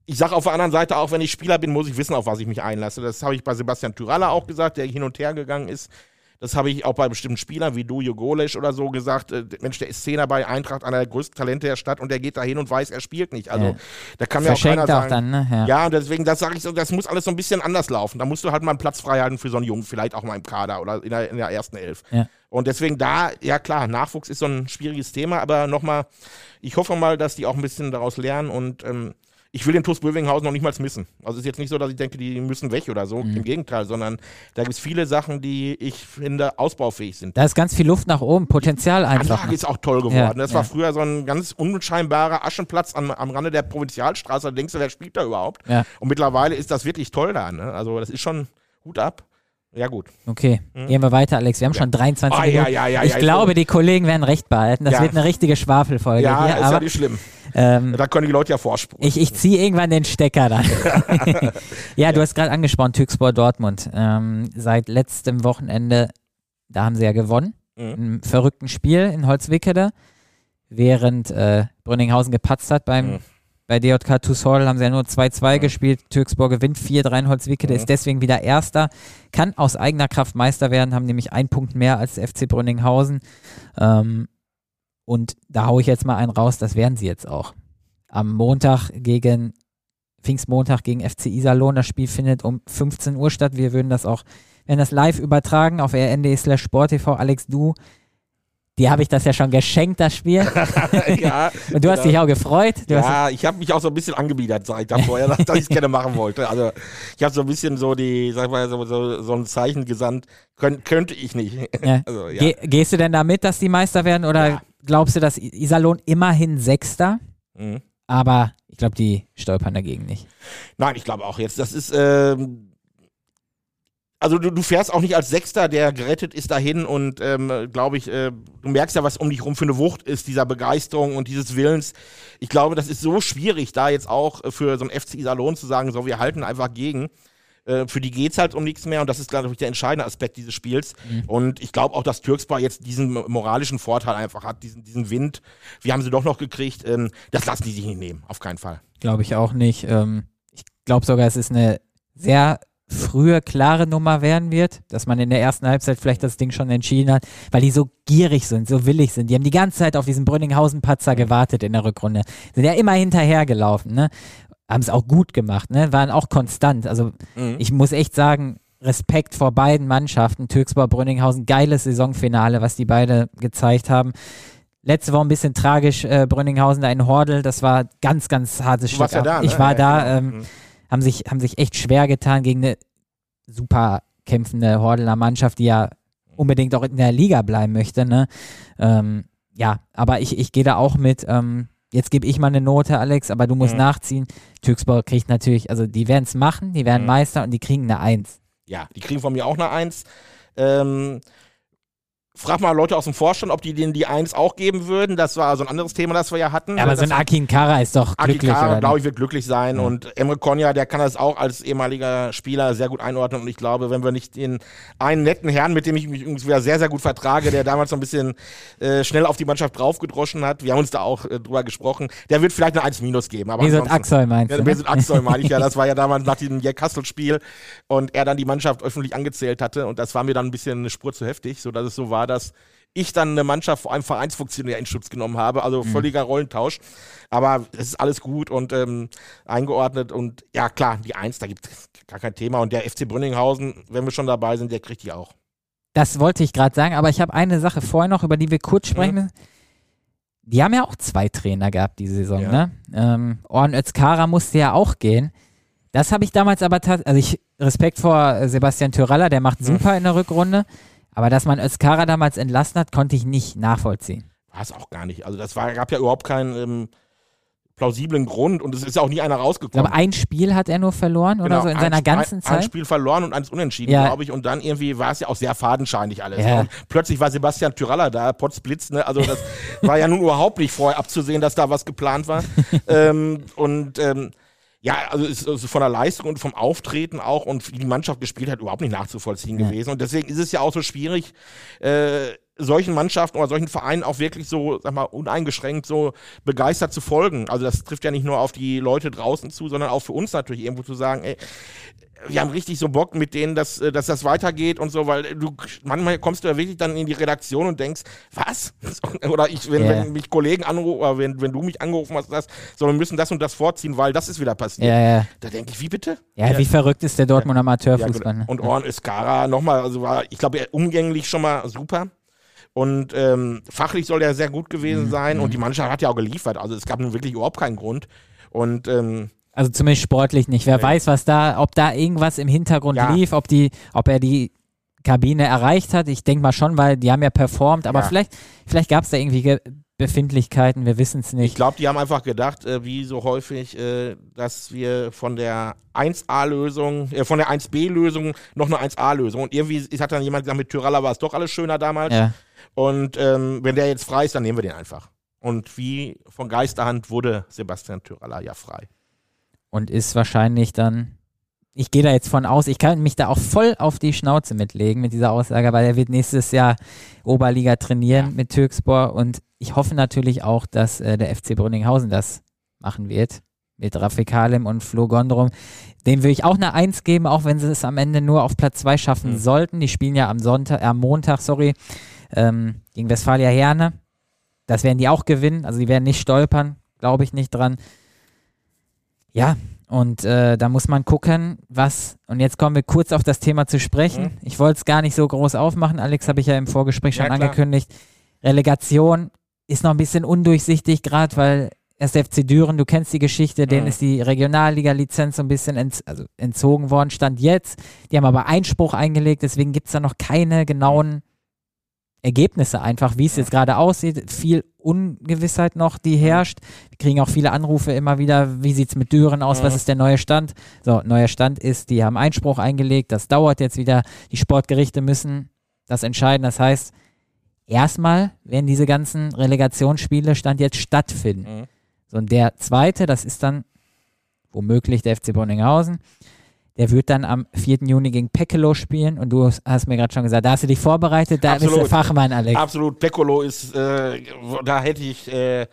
ich sage auf der anderen Seite auch, wenn ich Spieler bin, muss ich wissen, auf was ich mich einlasse. Das habe ich bei Sebastian Tyralla auch gesagt, der hin und her gegangen ist. Das habe ich auch bei bestimmten Spielern wie Dujo Golesch oder so gesagt. Äh, Mensch, der ist Zehner bei Eintracht, einer der größten Talente der Stadt und der geht da hin und weiß, er spielt nicht. Also ja. da kann mir auch keiner sagen. Auch dann, ne? ja. ja, und deswegen, das sage ich so, das muss alles so ein bisschen anders laufen. Da musst du halt mal einen Platz frei halten für so einen Jungen, vielleicht auch mal im Kader oder in der, in der ersten Elf. Ja. Und deswegen da, ja klar, Nachwuchs ist so ein schwieriges Thema, aber nochmal, ich hoffe mal, dass die auch ein bisschen daraus lernen und ähm, ich will den TuS Bövinghausen noch nicht mal missen. Also es ist jetzt nicht so, dass ich denke, die müssen weg oder so. Mhm. Im Gegenteil, sondern da gibt es viele Sachen, die ich finde ausbaufähig sind. Da ist ganz viel Luft nach oben, Potenzial einfach. Die Anlage ist auch toll geworden. Ja, das ja. war früher so ein ganz unscheinbarer Aschenplatz am, am Rande der Provinzialstraße. Da denkst du, wer spielt da überhaupt? Ja. Und mittlerweile ist das wirklich toll da. Ne? Also das ist schon Hut ab. Ja, gut. Okay, hm? gehen wir weiter, Alex. Wir haben ja. schon 23 oh, Minuten. Ja, ja, ja, ich glaube, die Kollegen werden recht behalten. Das wird eine richtige Schwafelfolge ja, hier. Ist aber, ja nicht schlimm. Ähm, da können die Leute ja vorspulen. Ich, ich ziehe irgendwann den Stecker dann. ja, du hast gerade angesprochen, Türkspor Dortmund. Ähm, seit letztem Wochenende, da haben sie ja gewonnen. Mhm. Im verrückten Spiel in Holzwickede. Während äh, Brünninghausen gepatzt hat beim mhm bei DJK Tusol haben sie ja nur 2-2 ja. gespielt. Türksburg gewinnt 4-3 in Holzwickede, ja. ist deswegen wieder Erster. Kann aus eigener Kraft Meister werden, haben nämlich einen Punkt mehr als der FC Brünninghausen. Ähm, und da haue ich jetzt mal einen raus, das werden sie jetzt auch. Am Montag gegen, Pfingstmontag gegen FC Iserlohn, das Spiel findet um 15 Uhr statt. Wir würden das auch, werden das live übertragen auf rnd slash sporttv. Alex, du die habe ich das ja schon geschenkt, das Spiel. ja, und du hast genau. dich auch gefreut. Du ja, ich habe mich auch so ein bisschen angebiedert, sag ich da vorher, dass ich es gerne machen wollte. Also ich habe so ein bisschen so die, sag mal, so, so, so ein Zeichen gesandt, Kön könnte ich nicht. Ja. Also, ja. Ge gehst du denn damit, dass die Meister werden oder glaubst du, dass Iserlohn immerhin Sechster? Mhm. Aber ich glaube, die stolpern dagegen nicht. Nein, ich glaube auch jetzt, das ist, ähm, also du, du fährst auch nicht als Sechster, der gerettet ist dahin und ähm, glaube ich, äh, du merkst ja, was um dich rum für eine Wucht ist, dieser Begeisterung und dieses Willens. Ich glaube, das ist so schwierig, da jetzt auch für so ein FC Iserlohn zu sagen, so wir halten einfach gegen. Äh, für die geht's halt um nichts mehr und das ist, glaube ich, der entscheidende Aspekt dieses Spiels. Mhm. Und ich glaube auch, dass Türkspor jetzt diesen moralischen Vorteil einfach hat, diesen, diesen Wind. Wir haben sie doch noch gekriegt. Ähm, das lassen die sich nicht nehmen, auf keinen Fall. Glaube ich auch nicht. Ähm, ich glaube sogar, es ist eine sehr frühe, klare Nummer werden wird, dass man in der ersten Halbzeit vielleicht das Ding schon entschieden hat, weil die so gierig sind, so willig sind. Die haben die ganze Zeit auf diesen Brünninghausen-Patzer gewartet in der Rückrunde. Sind ja immer hinterhergelaufen, ne? Haben es auch gut gemacht, ne? Waren auch konstant. Also mhm. ich muss echt sagen, Respekt vor beiden Mannschaften. Türksbau, Brünninghausen, geiles Saisonfinale, was die beide gezeigt haben. Letzte Woche ein bisschen tragisch, äh, Brünninghausen da in Hordel, das war ganz, ganz hartes Stück. Ja da, ne? Ich war ja, da, ja, genau. ähm, mhm haben sich, haben sich echt schwer getan gegen eine super kämpfende Hordeler Mannschaft, die ja unbedingt auch in der Liga bleiben möchte. Ne? Ähm, ja, aber ich, ich gehe da auch mit. Ähm, jetzt gebe ich mal eine Note, Alex, aber du musst mhm. nachziehen. Türksburg kriegt natürlich, also die werden es machen, die werden mhm. Meister und die kriegen eine Eins. Ja, die kriegen von mir auch eine Eins. Ähm, Frag mal Leute aus dem Vorstand, ob die denen die Eins auch geben würden. Das war so ein anderes Thema, das wir ja hatten. Ja, aber so ein Akin Kara ist doch glücklich. Akin Kara, glaube ich, wird glücklich sein. Mhm. Und Emre Konja, der kann das auch als ehemaliger Spieler sehr gut einordnen. Und ich glaube, wenn wir nicht den einen netten Herrn, mit dem ich mich übrigens wieder sehr, sehr gut vertrage, der damals so ein bisschen äh, schnell auf die Mannschaft draufgedroschen hat, wir haben uns da auch äh, drüber gesprochen, der wird vielleicht eine 1 minus geben. Aber Mesut Axel meinst du? Ja, Mesut Axel meine ich ja. Das war ja damals nach diesem Jack Hassel-Spiel und er dann die Mannschaft öffentlich angezählt hatte. Und das war mir dann ein bisschen eine Spur zu heftig, sodass es so war, dass ich dann eine Mannschaft vor einem Vereinsfunktionär in Schutz genommen habe. Also mhm. völliger Rollentausch. Aber es ist alles gut und ähm, eingeordnet. Und ja, klar, die Eins, da gibt es gar kein Thema. Und der FC Brünninghausen, wenn wir schon dabei sind, der kriegt die auch. Das wollte ich gerade sagen, aber ich habe eine Sache vorher noch, über die wir kurz sprechen müssen. Mhm. Die haben ja auch zwei Trainer gehabt diese Saison, ja. ne? Ähm, Orn Özkara musste ja auch gehen. Das habe ich damals aber tatsächlich, also ich Respekt vor Sebastian Tyralla, der macht mhm. super mhm. in der Rückrunde. Aber dass man Özkara damals entlassen hat, konnte ich nicht nachvollziehen. War es auch gar nicht. Also das war, gab ja überhaupt keinen ähm, plausiblen Grund und es ist ja auch nie einer rausgekommen. Aber ein Spiel hat er nur verloren oder genau, so in seiner ganzen ein, Zeit? Ein Spiel verloren und eins unentschieden, ja. glaube ich. Und dann irgendwie war es ja auch sehr fadenscheinig alles. Ja. Und plötzlich war Sebastian Tyralla da, Potzblitz, ne? Also das war ja nun überhaupt nicht vorher abzusehen, dass da was geplant war. ähm, und ähm, ja, also ist also von der Leistung und vom Auftreten auch und wie die Mannschaft gespielt hat, überhaupt nicht nachzuvollziehen ja. gewesen. Und deswegen ist es ja auch so schwierig, äh, solchen Mannschaften oder solchen Vereinen auch wirklich so, sag mal, uneingeschränkt so begeistert zu folgen. Also das trifft ja nicht nur auf die Leute draußen zu, sondern auch für uns natürlich irgendwo zu sagen, ey, wir haben richtig so Bock mit denen, dass, äh, dass das weitergeht und so, weil du manchmal kommst du ja wirklich dann in die Redaktion und denkst, was? Oder ich, wenn, yeah. wenn mich Kollegen anrufen, oder wenn, wenn du mich angerufen hast, das, so, wir müssen das und das vorziehen, weil das ist wieder passiert. Ja, ja. Da denke ich, wie bitte? Ja, ja, wie verrückt ist der Dortmund Amateurfußball. Ne? und Orn Iskara nochmal, also war, ich glaube, umgänglich schon mal super. Und ähm, fachlich soll er sehr gut gewesen mhm. sein und mhm. die Mannschaft hat ja auch geliefert. Also es gab nun wirklich überhaupt keinen Grund. Und ähm, also zumindest sportlich nicht. Wer nee. weiß, was da, ob da irgendwas im Hintergrund ja. lief, ob die, ob er die Kabine erreicht hat. Ich denke mal schon, weil die haben ja performt, aber ja. vielleicht, vielleicht gab es da irgendwie Befindlichkeiten, wir wissen es nicht. Ich glaube, die haben einfach gedacht, äh, wie so häufig, äh, dass wir von der 1A-Lösung, äh, von der 1B-Lösung noch eine 1A-Lösung. Und irgendwie hat dann jemand gesagt, mit Tyralla war es doch alles schöner damals. Ja. Und ähm, wenn der jetzt frei ist, dann nehmen wir den einfach. Und wie von Geisterhand wurde Sebastian Tyralla ja frei und ist wahrscheinlich dann, ich gehe da jetzt von aus, ich kann mich da auch voll auf die Schnauze mitlegen mit dieser Aussage, weil er wird nächstes Jahr Oberliga trainieren ja. mit Türkspor und ich hoffe natürlich auch, dass äh, der FC Brünninghausen das machen wird mit Rafikalim und Flo Gondrum. Dem würde ich auch eine Eins geben, auch wenn sie es am Ende nur auf Platz 2 schaffen mhm. sollten. Die spielen ja am Sonntag, äh, am Montag, sorry, ähm, gegen Westfalia Herne. Das werden die auch gewinnen, also die werden nicht stolpern, glaube ich nicht dran. Ja, und äh, da muss man gucken, was, und jetzt kommen wir kurz auf das Thema zu sprechen. Mhm. Ich wollte es gar nicht so groß aufmachen, Alex habe ich ja im Vorgespräch schon ja, angekündigt. Relegation ist noch ein bisschen undurchsichtig, gerade weil erst FC Düren, du kennst die Geschichte, denen mhm. ist die Regionalliga-Lizenz so ein bisschen ent, also entzogen worden, stand jetzt. Die haben aber Einspruch eingelegt, deswegen gibt es da noch keine genauen Ergebnisse einfach, wie es jetzt gerade aussieht. Viel Ungewissheit noch, die herrscht. Wir kriegen auch viele Anrufe immer wieder, wie sieht es mit Düren aus, was ist der neue Stand? So, neuer Stand ist, die haben Einspruch eingelegt, das dauert jetzt wieder. Die Sportgerichte müssen das entscheiden. Das heißt, erstmal werden diese ganzen Relegationsspiele Stand jetzt stattfinden. Mhm. So, und der zweite, das ist dann womöglich der FC Bonninghausen. Der wird dann am 4. Juni gegen Pekelo spielen und du hast mir gerade schon gesagt, da hast du dich vorbereitet, da bist du Absolut. Fachmann, Alex. Absolut, Piccolo ist, äh, da hätte ich äh,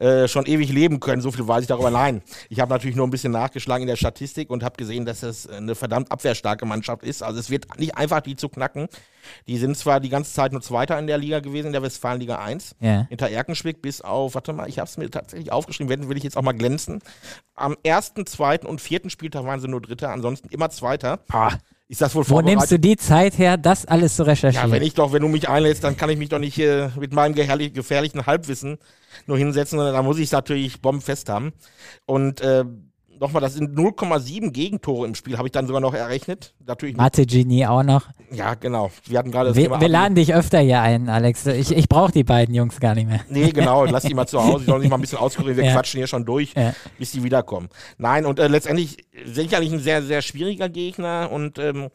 äh, schon ewig leben können, so viel weiß ich darüber. Nein, ich habe natürlich nur ein bisschen nachgeschlagen in der Statistik und habe gesehen, dass es eine verdammt abwehrstarke Mannschaft ist. Also es wird nicht einfach, die zu knacken. Die sind zwar die ganze Zeit nur Zweiter in der Liga gewesen, in der Westfalenliga 1. Ja. Hinter Erkenschwick bis auf, warte mal, ich habe es mir tatsächlich aufgeschrieben, wenn will ich jetzt auch mal glänzen. Am ersten, zweiten und vierten Spieltag waren sie nur Dritter, ansonsten immer Zweiter. Ah, Ist das wohl wo nimmst du die Zeit her, das alles zu recherchieren? ja, wenn ich doch, wenn du mich einlädst, dann kann ich mich doch nicht äh, mit meinem gefährlich, gefährlichen Halbwissen nur hinsetzen, sondern da muss ich es natürlich bombenfest haben. Und äh, nochmal, das sind 0,7 Gegentore im Spiel, habe ich dann sogar noch errechnet. Natürlich, Mathe Genie auch noch. ja, genau. Wir hatten gerade das Wir, Thema wir laden dich öfter hier ein, Alex. Ich, ich brauche die beiden Jungs gar nicht mehr. Nee, genau, lass die mal zu Hause, die sollen sich mal ein bisschen auskurieren, wir Ja. quatschen hier schon durch, Ja. bis die wiederkommen. Nein, und äh, letztendlich sicherlich ein sehr, sehr schwieriger Gegner und ähm,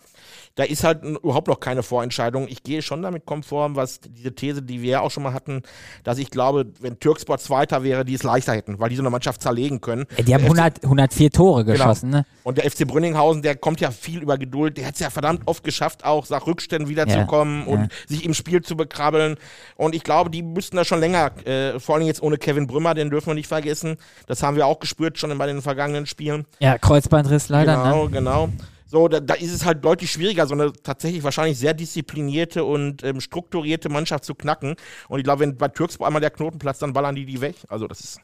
da ist halt überhaupt noch keine Vorentscheidung. Ich gehe schon damit konform, was diese These, die wir ja auch schon mal hatten, dass ich glaube, wenn Türksport Zweiter wäre, die es leichter hätten, weil die so eine Mannschaft zerlegen können. Ja, Die haben Der FC 100, 104 Tore geschossen, ne? und der FC Brünninghausen, der kommt ja viel über Geduld. Der hat es ja verdammt oft geschafft, auch nach Rückständen wiederzukommen Ja, und ja. sich im Spiel zu bekrabbeln. Und ich glaube, die müssten da schon länger, äh, vor allem jetzt ohne Kevin Brümmer, den dürfen wir nicht vergessen. Das haben wir auch gespürt schon bei den vergangenen Spielen. Ja, Kreuzbandriss leider, genau, ne? genau. So, da, da ist es halt deutlich schwieriger, so eine tatsächlich wahrscheinlich sehr disziplinierte und ähm, strukturierte Mannschaft zu knacken. Und ich glaube, wenn bei Türkspor einmal der Knoten platzt, dann ballern die die weg. Also das ist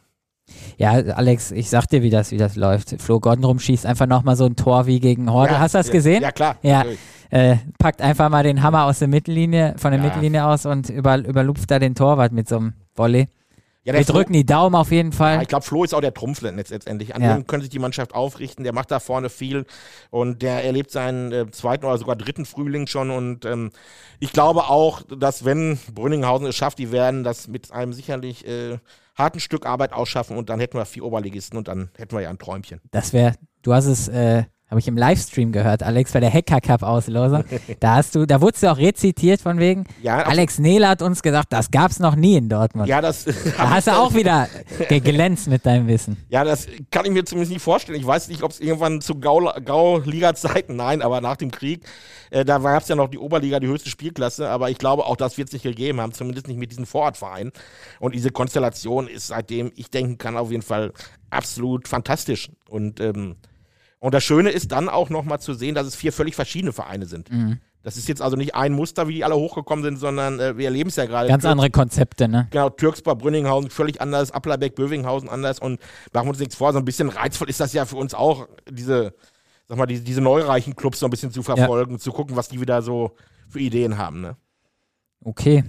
Ja, Alex, ich sag dir, wie das, wie das läuft. Flo Gondrum schießt einfach nochmal so ein Tor wie gegen Horde. Ja, Hast du das ja, gesehen? Ja, klar. Ja. Äh, packt einfach mal den Hammer aus der Mittellinie, von der Ja. Mittellinie aus und über, überlupft da den Torwart mit so einem Volley. Ja, Wir Flo- drücken die Daumen auf jeden Ja, Fall. ich glaube, Flo ist auch der Trumpf letzt- letztendlich. An Ja. dem können sich die Mannschaft aufrichten. Der macht da vorne viel und der erlebt seinen äh, zweiten oder sogar dritten Frühling schon. Und ähm, ich glaube auch, dass wenn Brünninghausen es schafft, die werden das mit einem sicherlich äh, harten Stück Arbeit ausschaffen und dann hätten wir vier Oberligisten und dann hätten wir ja ein Träumchen. Das wäre, du hast es, äh, habe ich im Livestream gehört, Alex, bei der Hacker Cup Auslosung. da hast du, da wurdest du auch rezitiert von wegen. Ja, Alex Nehler hat uns gesagt, das gab's noch nie in Dortmund. Ja, das, da hast du auch wieder ge glänzt mit deinem Wissen. ja, das kann ich mir zumindest nicht vorstellen. Ich weiß nicht, ob es irgendwann zu Gau- Gau-Liga-Zeiten, nein, aber nach dem Krieg, äh, da gab es ja noch die Oberliga, die höchste Spielklasse, aber ich glaube, auch das wird es nicht gegeben haben, zumindest nicht mit diesen Vorortvereinen. Und diese Konstellation ist seitdem ich denken kann, auf jeden Fall absolut fantastisch. Und, ähm, und das Schöne ist dann auch nochmal zu sehen, dass es vier völlig verschiedene Vereine sind. Das ist jetzt also nicht ein Muster, wie die alle hochgekommen sind, sondern äh, wir erleben es ja gerade. Ganz andere Konzepte, ne? Genau, Türksbar, Brünninghausen völlig anders, Applerbeck, Bövinghausen anders und machen wir uns nichts vor, so ein bisschen reizvoll ist das ja für uns auch, diese, sag mal, diese, diese neureichen Clubs so ein bisschen zu verfolgen, zu gucken, was die wieder so für Ideen haben, ne? Okay,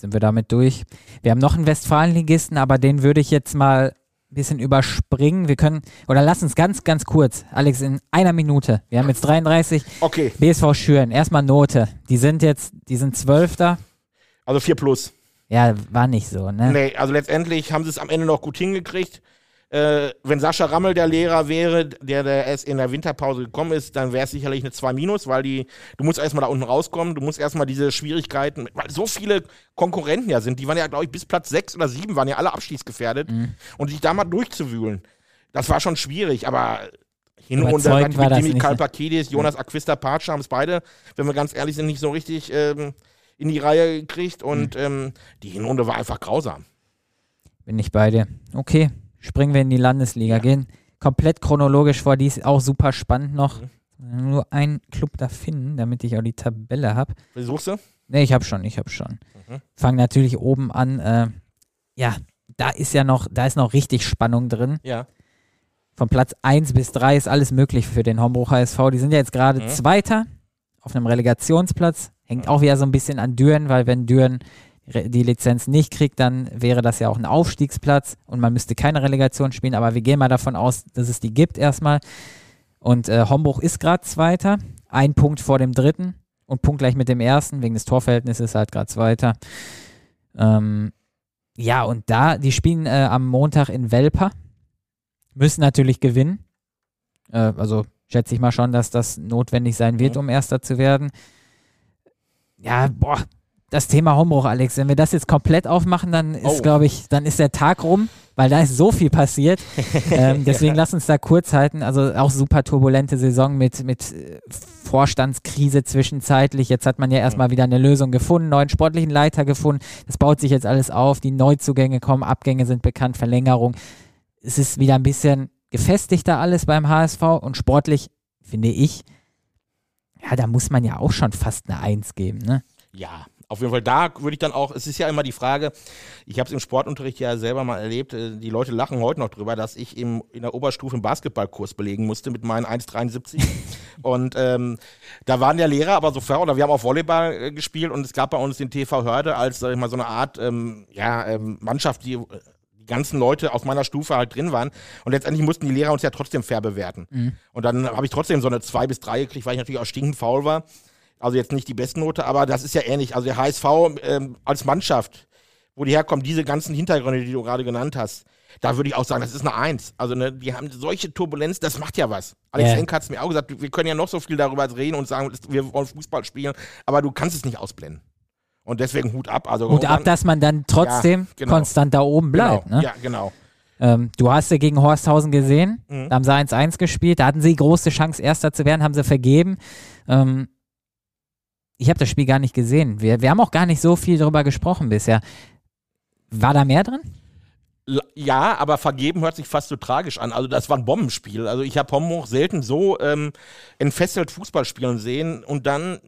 sind wir damit durch. Wir haben noch einen Westfalenligisten, aber den würde ich jetzt mal ein bisschen überspringen. Wir können, oder lass uns ganz, ganz kurz, Alex, in einer Minute. Wir haben jetzt 33. Okay, BSV Schüren, erstmal Note. Die sind jetzt, die sind Zwölfter. also 4 plus. Ja, war nicht so, ne? Nee, also letztendlich haben sie es am Ende noch gut hingekriegt. Äh, wenn Sascha Rammel der Lehrer wäre, der, der erst in der Winterpause gekommen ist, dann wäre es sicherlich eine 2 minus, weil die, du musst erstmal da unten rauskommen, du musst erstmal diese Schwierigkeiten, weil so viele Konkurrenten ja sind, die waren ja, glaube ich, bis Platz 6 oder 7 waren ja alle abstiegsgefährdet und sich da mal durchzuwühlen, das war schon schwierig, aber Hinrunde mit war nicht, ne? Kalpakidis, Jonas Aquista Patsche haben es beide, wenn wir ganz ehrlich sind, nicht so richtig ähm, in die Reihe gekriegt und ähm, die Hinrunde war einfach grausam. Bin ich bei dir. Okay, springen wir in die Landesliga. Ja. Gehen komplett chronologisch vor. Die ist auch super spannend noch. Mhm. Nur einen Club da finden, damit ich auch die Tabelle habe. Suchst du? Ne, ich habe schon, ich habe schon. Mhm. Fangen natürlich oben an. Äh, ja, da ist ja noch, da ist noch richtig Spannung drin. Ja. Von Platz 1 bis 3 ist alles möglich für den Hombrucher SV. Die sind ja jetzt gerade Mhm. Zweiter auf einem Relegationsplatz. Hängt auch wieder so ein bisschen an Düren, weil wenn Düren re- die Lizenz nicht kriegt, dann wäre das ja auch ein Aufstiegsplatz und man müsste keine Relegation spielen. Aber wir gehen mal davon aus, dass es die gibt erstmal. Und äh, Hombruch ist gerade Zweiter, ein Punkt vor dem Dritten. und punktgleich mit dem ersten, wegen des Torverhältnisses halt gerade Zweiter. Ähm, ja, und da, die spielen äh, am Montag in Welper, müssen natürlich gewinnen. Äh, also schätze ich mal schon, dass das notwendig sein wird, um Erster zu werden. Ja, boah, das Thema Hombruch, Alex, wenn wir das jetzt komplett aufmachen, dann ist, Oh. glaube ich, dann ist der Tag rum, weil da ist so viel passiert. ähm, deswegen lass uns da kurz halten. Also auch super turbulente Saison mit, mit äh, Vorstandskrise zwischenzeitlich. Jetzt hat man ja erstmal wieder eine Lösung gefunden, neuen sportlichen Leiter gefunden. Das baut sich jetzt alles auf. Die Neuzugänge kommen, Abgänge sind bekannt, Verlängerung. Es ist wieder ein bisschen gefestigter alles beim HSV und sportlich, finde ich, ja, da muss man ja auch schon fast eine Eins geben, ne? Ja, auf jeden Fall da würde ich dann auch, es ist ja immer die Frage, ich habe es im Sportunterricht ja selber mal erlebt, äh, die Leute lachen heute noch drüber, dass ich im, in der Oberstufe einen Basketballkurs belegen musste mit meinen 1,73 und ähm, da waren ja Lehrer, aber so fair, oder wir haben auch Volleyball äh, gespielt und es gab bei uns den TV Hörde als, sag ich mal, so eine Art ähm, ja, ähm, Mannschaft, die äh, die ganzen Leute aus meiner Stufe halt drin waren. Und letztendlich mussten die Lehrer uns ja trotzdem fair bewerten. Und dann habe ich trotzdem so eine 2 bis 3 gekriegt, weil ich natürlich auch stinkend faul war. Also jetzt nicht die Bestnote, aber das ist ja ähnlich. Also der HSV ähm, als Mannschaft, wo die herkommen, diese ganzen Hintergründe, die du gerade genannt hast, da würde ich auch sagen, das ist eine Eins. Also ne, die haben solche Turbulenz, das macht ja was. Alex Ja. Henk hat es mir auch gesagt, wir können ja noch so viel darüber reden und sagen, wir wollen Fußball spielen, aber du kannst es nicht ausblenden. Und deswegen Hut ab. Also Und ab, dass man dann trotzdem genau. konstant da oben bleibt. genau, Ne? Ja, genau. Ähm, du hast ja gegen Horsthausen gesehen, Mhm. da haben sie 1-1 gespielt, da hatten sie große Chance, Erster zu werden, haben sie vergeben. Ähm, ich habe das Spiel gar nicht gesehen. Wir, wir haben auch gar nicht so viel darüber gesprochen bisher. War da mehr drin? Ja, aber vergeben hört sich fast so tragisch an. Also das war ein Bombenspiel. Also ich habe Homburg selten so ähm, entfesselt Fußball spielen sehen und dann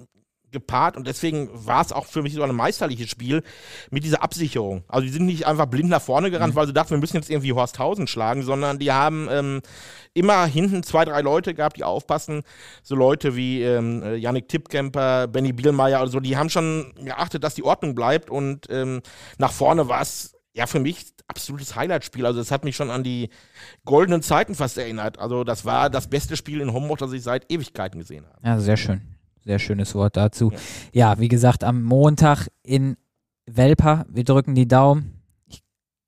gepaart und deswegen war es auch für mich so ein meisterliches Spiel mit dieser Absicherung. Also die sind nicht einfach blind nach vorne gerannt, weil sie dachten, wir müssen jetzt irgendwie Horsthausen schlagen, sondern die haben ähm, immer hinten zwei, drei Leute gehabt, die aufpassen. So Leute wie ähm, äh, Yannick Tippkemper, Benny Bielmeier oder so, die haben schon geachtet, dass die Ordnung bleibt und ähm, nach vorne war es ja für mich absolutes Highlight-Spiel. Also es hat mich schon an die goldenen Zeiten fast erinnert. Also das war das beste Spiel in Homburg, das ich seit Ewigkeiten gesehen habe. Ja, sehr schön. Sehr schönes Wort dazu. Ja, wie gesagt, am Montag in Welper, wir drücken die Daumen. Ich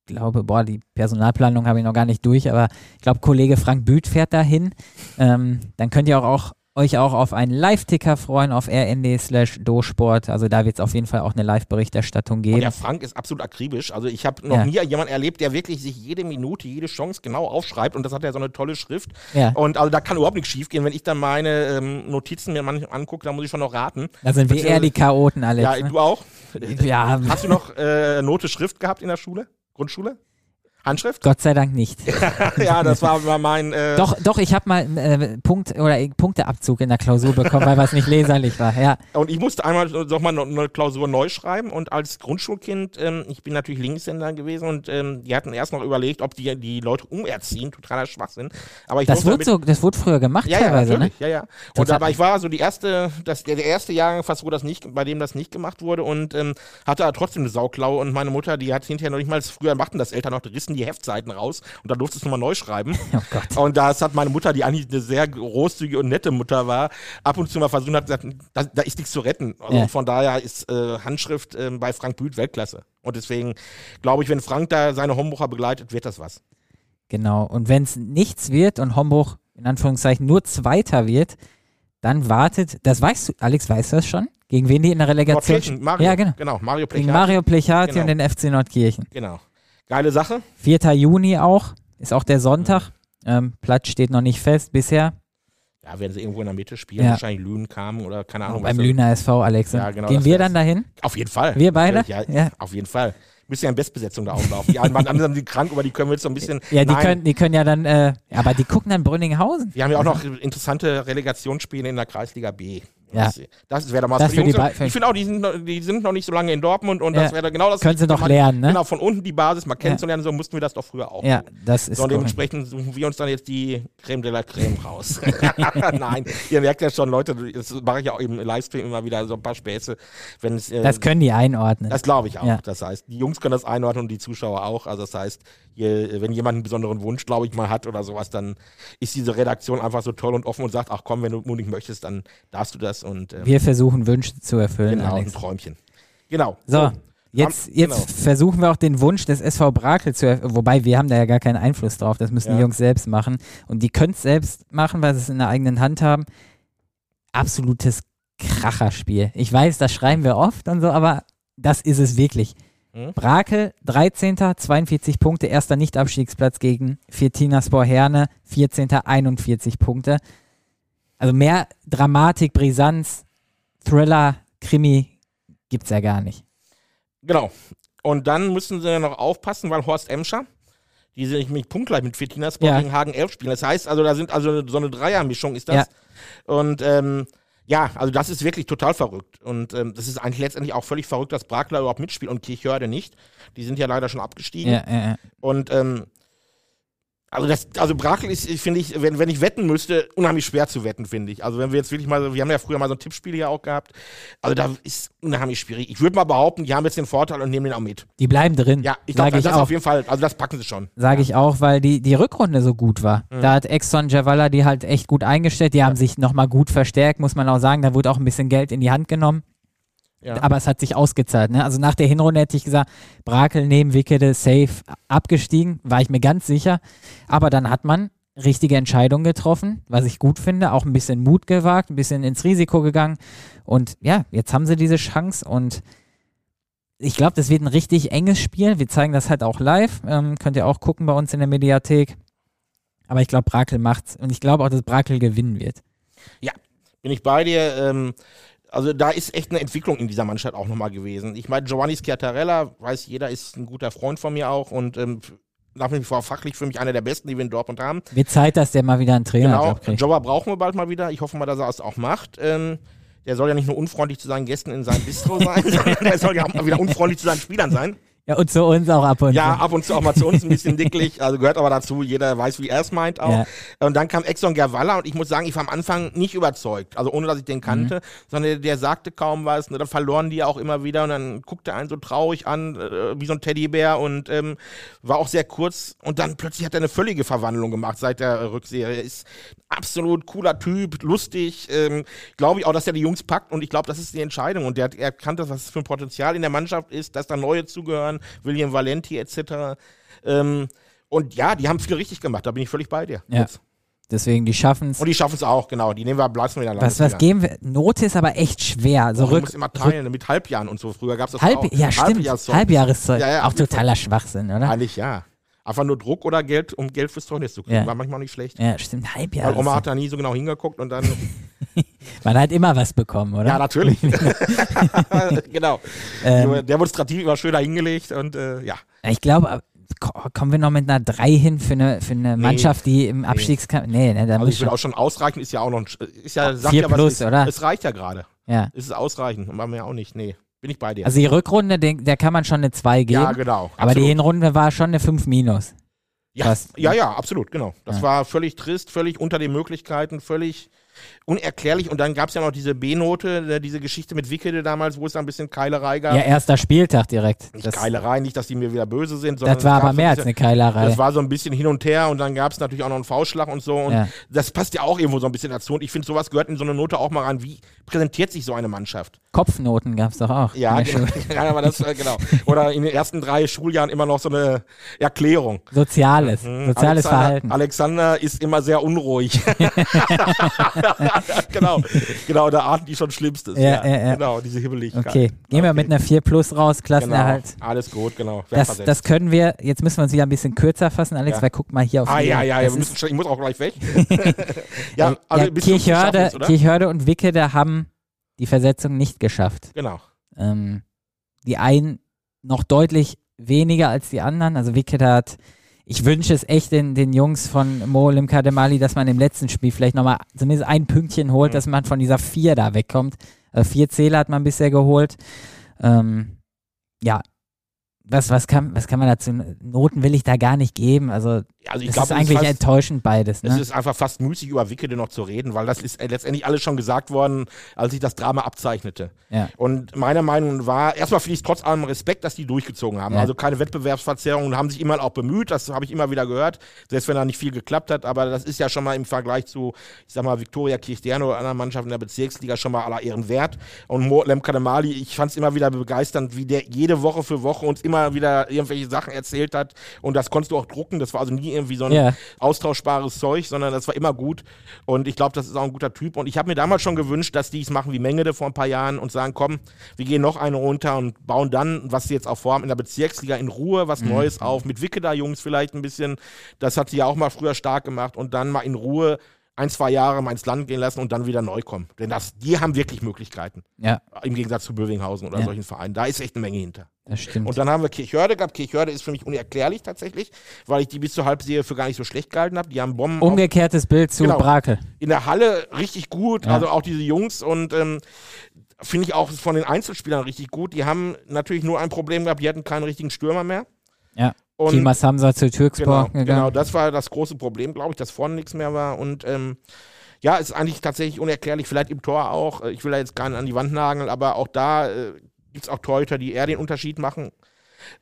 glaube, boah, die Personalplanung habe ich noch gar nicht durch, aber ich glaube, Kollege Frank Büth fährt dahin. Ähm, dann könnt ihr auch, auch euch auch auf einen Live-Ticker freuen auf rnd slash dosport. Also da wird es auf jeden Fall auch eine Live-Berichterstattung Und geben. der Frank ist absolut akribisch. Also ich habe noch Ja. nie jemanden erlebt, der wirklich sich jede Minute, jede Chance genau aufschreibt. Und das hat ja so eine tolle Schrift. Ja, Und also da kann überhaupt nichts schiefgehen. Wenn ich dann meine ähm, Notizen mir manchmal angucke, dann muss ich schon noch raten. da sind wir eher die Chaoten, Alex. ja, ne? du auch? ja, Hast du noch äh, Note Schrift gehabt in der Schule? Grundschule? Handschrift? Gott sei Dank nicht. ja, das war mein. Äh, Doch, doch, ich habe mal einen äh, Punkt oder äh, Punkteabzug in der Klausur bekommen, weil was nicht leserlich war. Ja, Und ich musste einmal noch mal eine Klausur neu schreiben und als Grundschulkind, ähm, ich bin natürlich Linkshänder gewesen und ähm, die hatten erst noch überlegt, ob die die Leute umerziehen, totaler Schwachsinn. Aber ich das wurde so, das wurde früher gemacht ja, ja, teilweise, ne? natürlich, ja, ja. Und Total. aber ich war so die erste, das, der, der erste Jahrgang fast, wo das nicht, bei dem das nicht gemacht wurde und ähm, hatte aber trotzdem eine Sauklaue und meine Mutter, die hat hinterher noch nicht mal, früher machten das Eltern noch, die rissen die Heftseiten raus und dann durfte es nochmal neu schreiben. Oh. Und das hat meine Mutter, die eigentlich eine sehr großzügige und nette Mutter war, ab und zu mal versucht hat gesagt, da, da ist nichts zu retten. Also Ja. von daher ist äh, Handschrift äh, bei Frank Büth Weltklasse. Und deswegen glaube ich, wenn Frank da seine Homburger begleitet, wird das was. Genau. Und wenn es nichts wird und Homburg in Anführungszeichen nur Zweiter wird, dann wartet, das weißt du, Alex, weißt du das schon? Gegen wen die in der Relegation Nordkirchen, Mario. Ja, genau. Genau, Mario Gegen Plechat. Mario Plechati Genau. und den FC Nordkirchen. Genau. Geile Sache. 4. Juni auch, ist auch der Sonntag. Ähm, Platz steht noch nicht fest bisher. Ja, werden sie irgendwo in der Mitte spielen, Ja. wahrscheinlich Lünen kamen oder keine Ahnung. beim was da- Lüner SV, Alex. Ja, genau, Gehen wir dann dahin? Auf jeden Fall. Wir beide? Ja, Ja. auf jeden Fall. Müssen ja in Bestbesetzung da auflaufen. Die anderen sind krank, aber die können wir jetzt so ein bisschen. Ja, die Nein, können, die können ja dann, äh, aber die gucken dann Brünninghausen. Wir haben ja auch noch interessante Relegationsspiele in der Kreisliga B. Ja. Das, das wäre doch mal Das für die Jungs. Ich finde auch, die sind, noch- die sind noch nicht so lange in Dortmund und Ja. das wäre doch genau das. Können sie noch mal- lernen, ne? Genau, von unten die Basis mal kennenzulernen, so mussten wir das doch früher auch. Ja, das ist So, und dementsprechend suchen wir uns dann jetzt die Creme de la Creme raus. Nein, ihr merkt ja schon, Leute, das mache ich ja auch im Livestream immer wieder so ein paar Späße. Wenn es, äh, Das können die einordnen. das glaube ich auch. Ja. Das heißt, die Jungs können das einordnen und die Zuschauer auch. Also das heißt, je, wenn jemand einen besonderen Wunsch, glaube ich, mal hat oder sowas, dann ist diese Redaktion einfach so toll und offen und sagt, ach komm, wenn du mutig möchtest, dann darfst du das. Und, ähm, Wir versuchen Wünsche zu erfüllen, genau, ein Alex. Träumchen. Genau. So, jetzt, jetzt genau. versuchen wir auch den Wunsch des SV Brakel zu erfüllen. Wobei, wir haben da ja gar keinen Einfluss drauf. Das müssen die Ja. Jungs selbst machen. Und die können es selbst machen, weil sie es in der eigenen Hand haben. Absolutes Kracherspiel. Ich weiß, das schreiben wir oft und so, aber das ist es wirklich. Mhm. Brakel, 13. 42 Punkte, erster Nicht-Abstiegsplatz gegen Viertinaspor Herne, 14. 41 Punkte. Also mehr Dramatik, Brisanz, Thriller, Krimi gibt's ja gar nicht. Genau. Und dann müssen sie noch aufpassen, weil Horst Emscher, die sind nämlich punktgleich mit Fetinaspor Ja. gegen Hagen 11 spielen. Das heißt, also da sind also so eine Dreiermischung ist das. Und ähm, ja, also das ist wirklich total verrückt. Und ähm, das ist eigentlich letztendlich auch völlig verrückt, dass Brakler überhaupt mitspielt und Kirchhörde nicht. Die sind ja leider schon abgestiegen. Ja, ja, ja. Und ähm, also das, also Brakel ist, finde ich, wenn, wenn ich wetten müsste, unheimlich schwer zu wetten, finde ich. Also wenn wir jetzt wirklich mal, so- wir haben ja früher mal so ein Tippspiel hier auch gehabt. Also da ist unheimlich schwierig. Ich würde mal behaupten, die haben jetzt den Vorteil und nehmen den auch mit. Die bleiben drin. Ja, ich glaube, sage das ich auch. auf jeden Fall, also das packen sie schon. Sage ich auch, weil die, die Rückrunde so gut war. Mhm. Da hat Exxon Javala die halt echt gut eingestellt. Die haben sich nochmal gut verstärkt, muss man auch sagen. Da wurde auch ein bisschen Geld in die Hand genommen. Ja. Aber es hat sich ausgezahlt. Ne? Also nach der Hinrunde hätte ich gesagt, Brakel neben Wickede safe abgestiegen, war ich mir ganz sicher. Aber dann hat man richtige Entscheidungen getroffen, was ich gut finde. Auch ein bisschen Mut gewagt, ein bisschen ins Risiko gegangen. Und ja, jetzt haben sie diese Chance und ich glaube, das wird ein richtig enges Spiel. Wir zeigen das halt auch live. Ähm, könnt ihr auch gucken bei uns in der Mediathek. Aber ich glaube, Brakel macht's. Und ich glaube auch, dass Brakel gewinnen wird. Bin ich bei dir. Ähm, also da ist echt eine Entwicklung in dieser Mannschaft auch nochmal gewesen. Ich meine, Giovanni Schiattarella, weiß jeder, ist ein guter Freund von mir auch und ähm, nach wie vor fachlich für mich einer der besten, die wir in Dortmund haben. Wird Zeit, dass der mal wieder einen Trainer Genau, kriegt. Jobber brauchen wir bald mal wieder. Ich hoffe mal, dass er es auch macht. Ähm, der soll ja nicht nur unfreundlich zu seinen Gästen in seinem Bistro sein, sondern der soll ja auch mal wieder unfreundlich zu seinen Spielern sein. Ja, und zu uns auch ab und Ja, zu. ab und zu auch mal zu uns ein bisschen dicklich, also gehört aber dazu, jeder weiß, wie er es meint auch. Ja. Und dann kam Exxon Gervalla und ich muss sagen, ich war am Anfang nicht überzeugt, also ohne, dass ich den kannte, Mhm. sondern der sagte kaum was, ne, dann verloren die auch immer wieder und dann guckte er einen so traurig an, äh, wie so ein Teddybär und ähm, war auch sehr kurz und dann plötzlich hat er eine völlige Verwandlung gemacht seit der äh, Rückserie. Er ist absolut cooler Typ, lustig, ähm, glaube ich auch, dass er die Jungs packt und ich glaube, das ist die Entscheidung und der hat erkannt, was es für ein Potenzial in der Mannschaft ist, dass da neue zugehören, William Valenti etc. Ähm, und ja, die haben viel richtig gemacht, da bin ich völlig bei dir. Ja. Jetzt. Deswegen, die schaffen es. Und die schaffen es auch, genau. Die nehmen wir, bleiben wieder Was, was geben wir? Note ist aber echt schwer. Also Du rück, musst immer teilen mit Halbjahren und so. Früher gab es das halb, auch. ja, stimmt. Halbjahreszeug. Ja, ja, auch totaler Schwachsinn, oder? Eigentlich ja. Einfach nur Druck oder Geld, um Geld fürs Zeugnis zu kriegen. Ja. War manchmal nicht schlecht. Ja, stimmt. Weil Oma hat da nie so genau hingeguckt und dann. Man hat immer was bekommen, oder? ja, natürlich. genau. Ähm, Demonstrativ immer schön da hingelegt und äh, ja. Ich glaube, ko- kommen wir noch mit einer 3 hin für eine, für eine Mannschaft, die im Abstiegskampf. Nee, ne, da Also ich bin auch schon ausreichend, ist ja auch noch ein, Sch- ist ja, sagt ja plus, ist. oder? Es reicht ja gerade. Ja. Es ist ausreichend. Machen wir ja auch nicht. Nee. Bin ich bei dir. Also die Rückrunde, den, der kann man schon eine 2 geben. ja, genau. aber die. Hinrunde war schon eine 5 minus. Ja, Fast. ja, ja, absolut, genau. Das Ja. war völlig trist, völlig unter den Möglichkeiten, völlig unerklärlich. Und dann gab es ja noch diese B-Note, äh, diese Geschichte mit Wickede damals, wo es da ein bisschen Keilerei gab. Ja, erster Spieltag direkt. Nicht Das, Keilerei, nicht, dass die mir wieder böse sind, sondern das war aber mehr als diese- eine Keilerei. Das war so ein bisschen hin und her und dann gab es natürlich auch noch einen V-Schlag und so. Und Ja. das passt ja auch irgendwo so ein bisschen dazu. Und ich finde, sowas gehört in so eine Note auch mal rein. Wie präsentiert sich so eine Mannschaft? Kopfnoten gab es doch auch. Ja, genau. Ja aber das, äh, genau. Oder in den ersten drei Schuljahren immer noch so eine Erklärung. Soziales. Mhm. Soziales Alexander, Verhalten. Alexander ist immer sehr unruhig. genau, genau, da ahnt die schon Schlimmstes. Ja, ja, ja. Genau, diese Hibbeligkeit. Okay, gehen wir mit einer 4 plus raus, genau. Klassenerhalt. Alles gut, genau. Das, das können wir, jetzt müssen wir uns wieder ein bisschen kürzer fassen, Alex, Ja. weil guck mal hier auf ah, die- ja, ja, ja schon, ich muss auch gleich weg. ja, ja, also du Kirchhörde? Kirchhörde und Wickede haben die Versetzung nicht geschafft. Genau. Ähm, die einen noch deutlich weniger als die anderen. Also Wickede hat, ich wünsche es echt den, den Jungs von Molim Kademali, dass man im letzten Spiel vielleicht nochmal zumindest ein Pünktchen holt, Mhm. dass man von dieser vier da wegkommt. Äh, vier Zähler hat man bisher geholt. Ähm, ja, was, was, kann, was kann man dazu? Noten will ich da gar nicht geben. Also Also ich das glaub, ist eigentlich fast, enttäuschend beides. es Ne? ist einfach fast müßig, über Wickede noch zu reden, weil das ist äh, letztendlich alles schon gesagt worden, als sich das Drama abzeichnete. Ja. Und meiner Meinung war, erstmal finde ich es trotz allem Respekt, dass die durchgezogen haben. Ja. Also keine Wettbewerbsverzerrung und haben sich immer auch bemüht, das habe ich immer wieder gehört, selbst wenn da nicht viel geklappt hat, aber das ist ja schon mal im Vergleich zu, ich sag mal, Viktoria Kirchsterne oder anderen Mannschaften der Bezirksliga schon mal aller Ehren wert. Und Mo Lemkademali, ich fand es immer wieder begeisternd, wie der jede Woche für Woche uns immer wieder irgendwelche Sachen erzählt hat und das konntest du auch drucken, das war also nie irgendwie so ein Ja. austauschbares Zeug, sondern das war immer gut. Und ich glaube, das ist auch ein guter Typ. Und ich habe mir damals schon gewünscht, dass die es machen wie Mengede vor ein paar Jahren und sagen, komm, wir gehen noch eine runter und bauen dann, was sie jetzt auch vorhaben, in der Bezirksliga in Ruhe was Neues auf. Mit Wickeder Jungs vielleicht ein bisschen. Das hat sie ja auch mal früher stark gemacht. Und dann mal in Ruhe ein, zwei Jahre mal ins Land gehen lassen und dann wieder neu kommen. Denn das, die haben wirklich Möglichkeiten. Ja, Im Gegensatz zu Bövinghausen oder Ja. solchen Vereinen. Da ist echt eine Menge hinter. das stimmt. Und dann haben wir Kirchhörde gehabt. Kirchhörde ist für mich unerklärlich tatsächlich, weil ich die bis zur Halbserie für gar nicht so schlecht gehalten habe. Die haben Bomben Umgekehrtes Bild zu Genau. Brakel. in der Halle richtig gut, Ja. also auch diese Jungs und ähm, finde ich auch von den Einzelspielern richtig gut. Die haben natürlich nur ein Problem gehabt, die hatten keinen richtigen Stürmer mehr. Ja. Und Kima Samsa zu genau, Türkspor genau, gegangen. das war das große Problem, glaube ich, dass vorne nichts mehr war und ähm, ja, ist eigentlich tatsächlich unerklärlich, vielleicht im Tor auch. Äh, Ich will da jetzt keinen an die Wand nageln, aber auch da äh, gibt es auch Torhüter, die eher den Unterschied machen.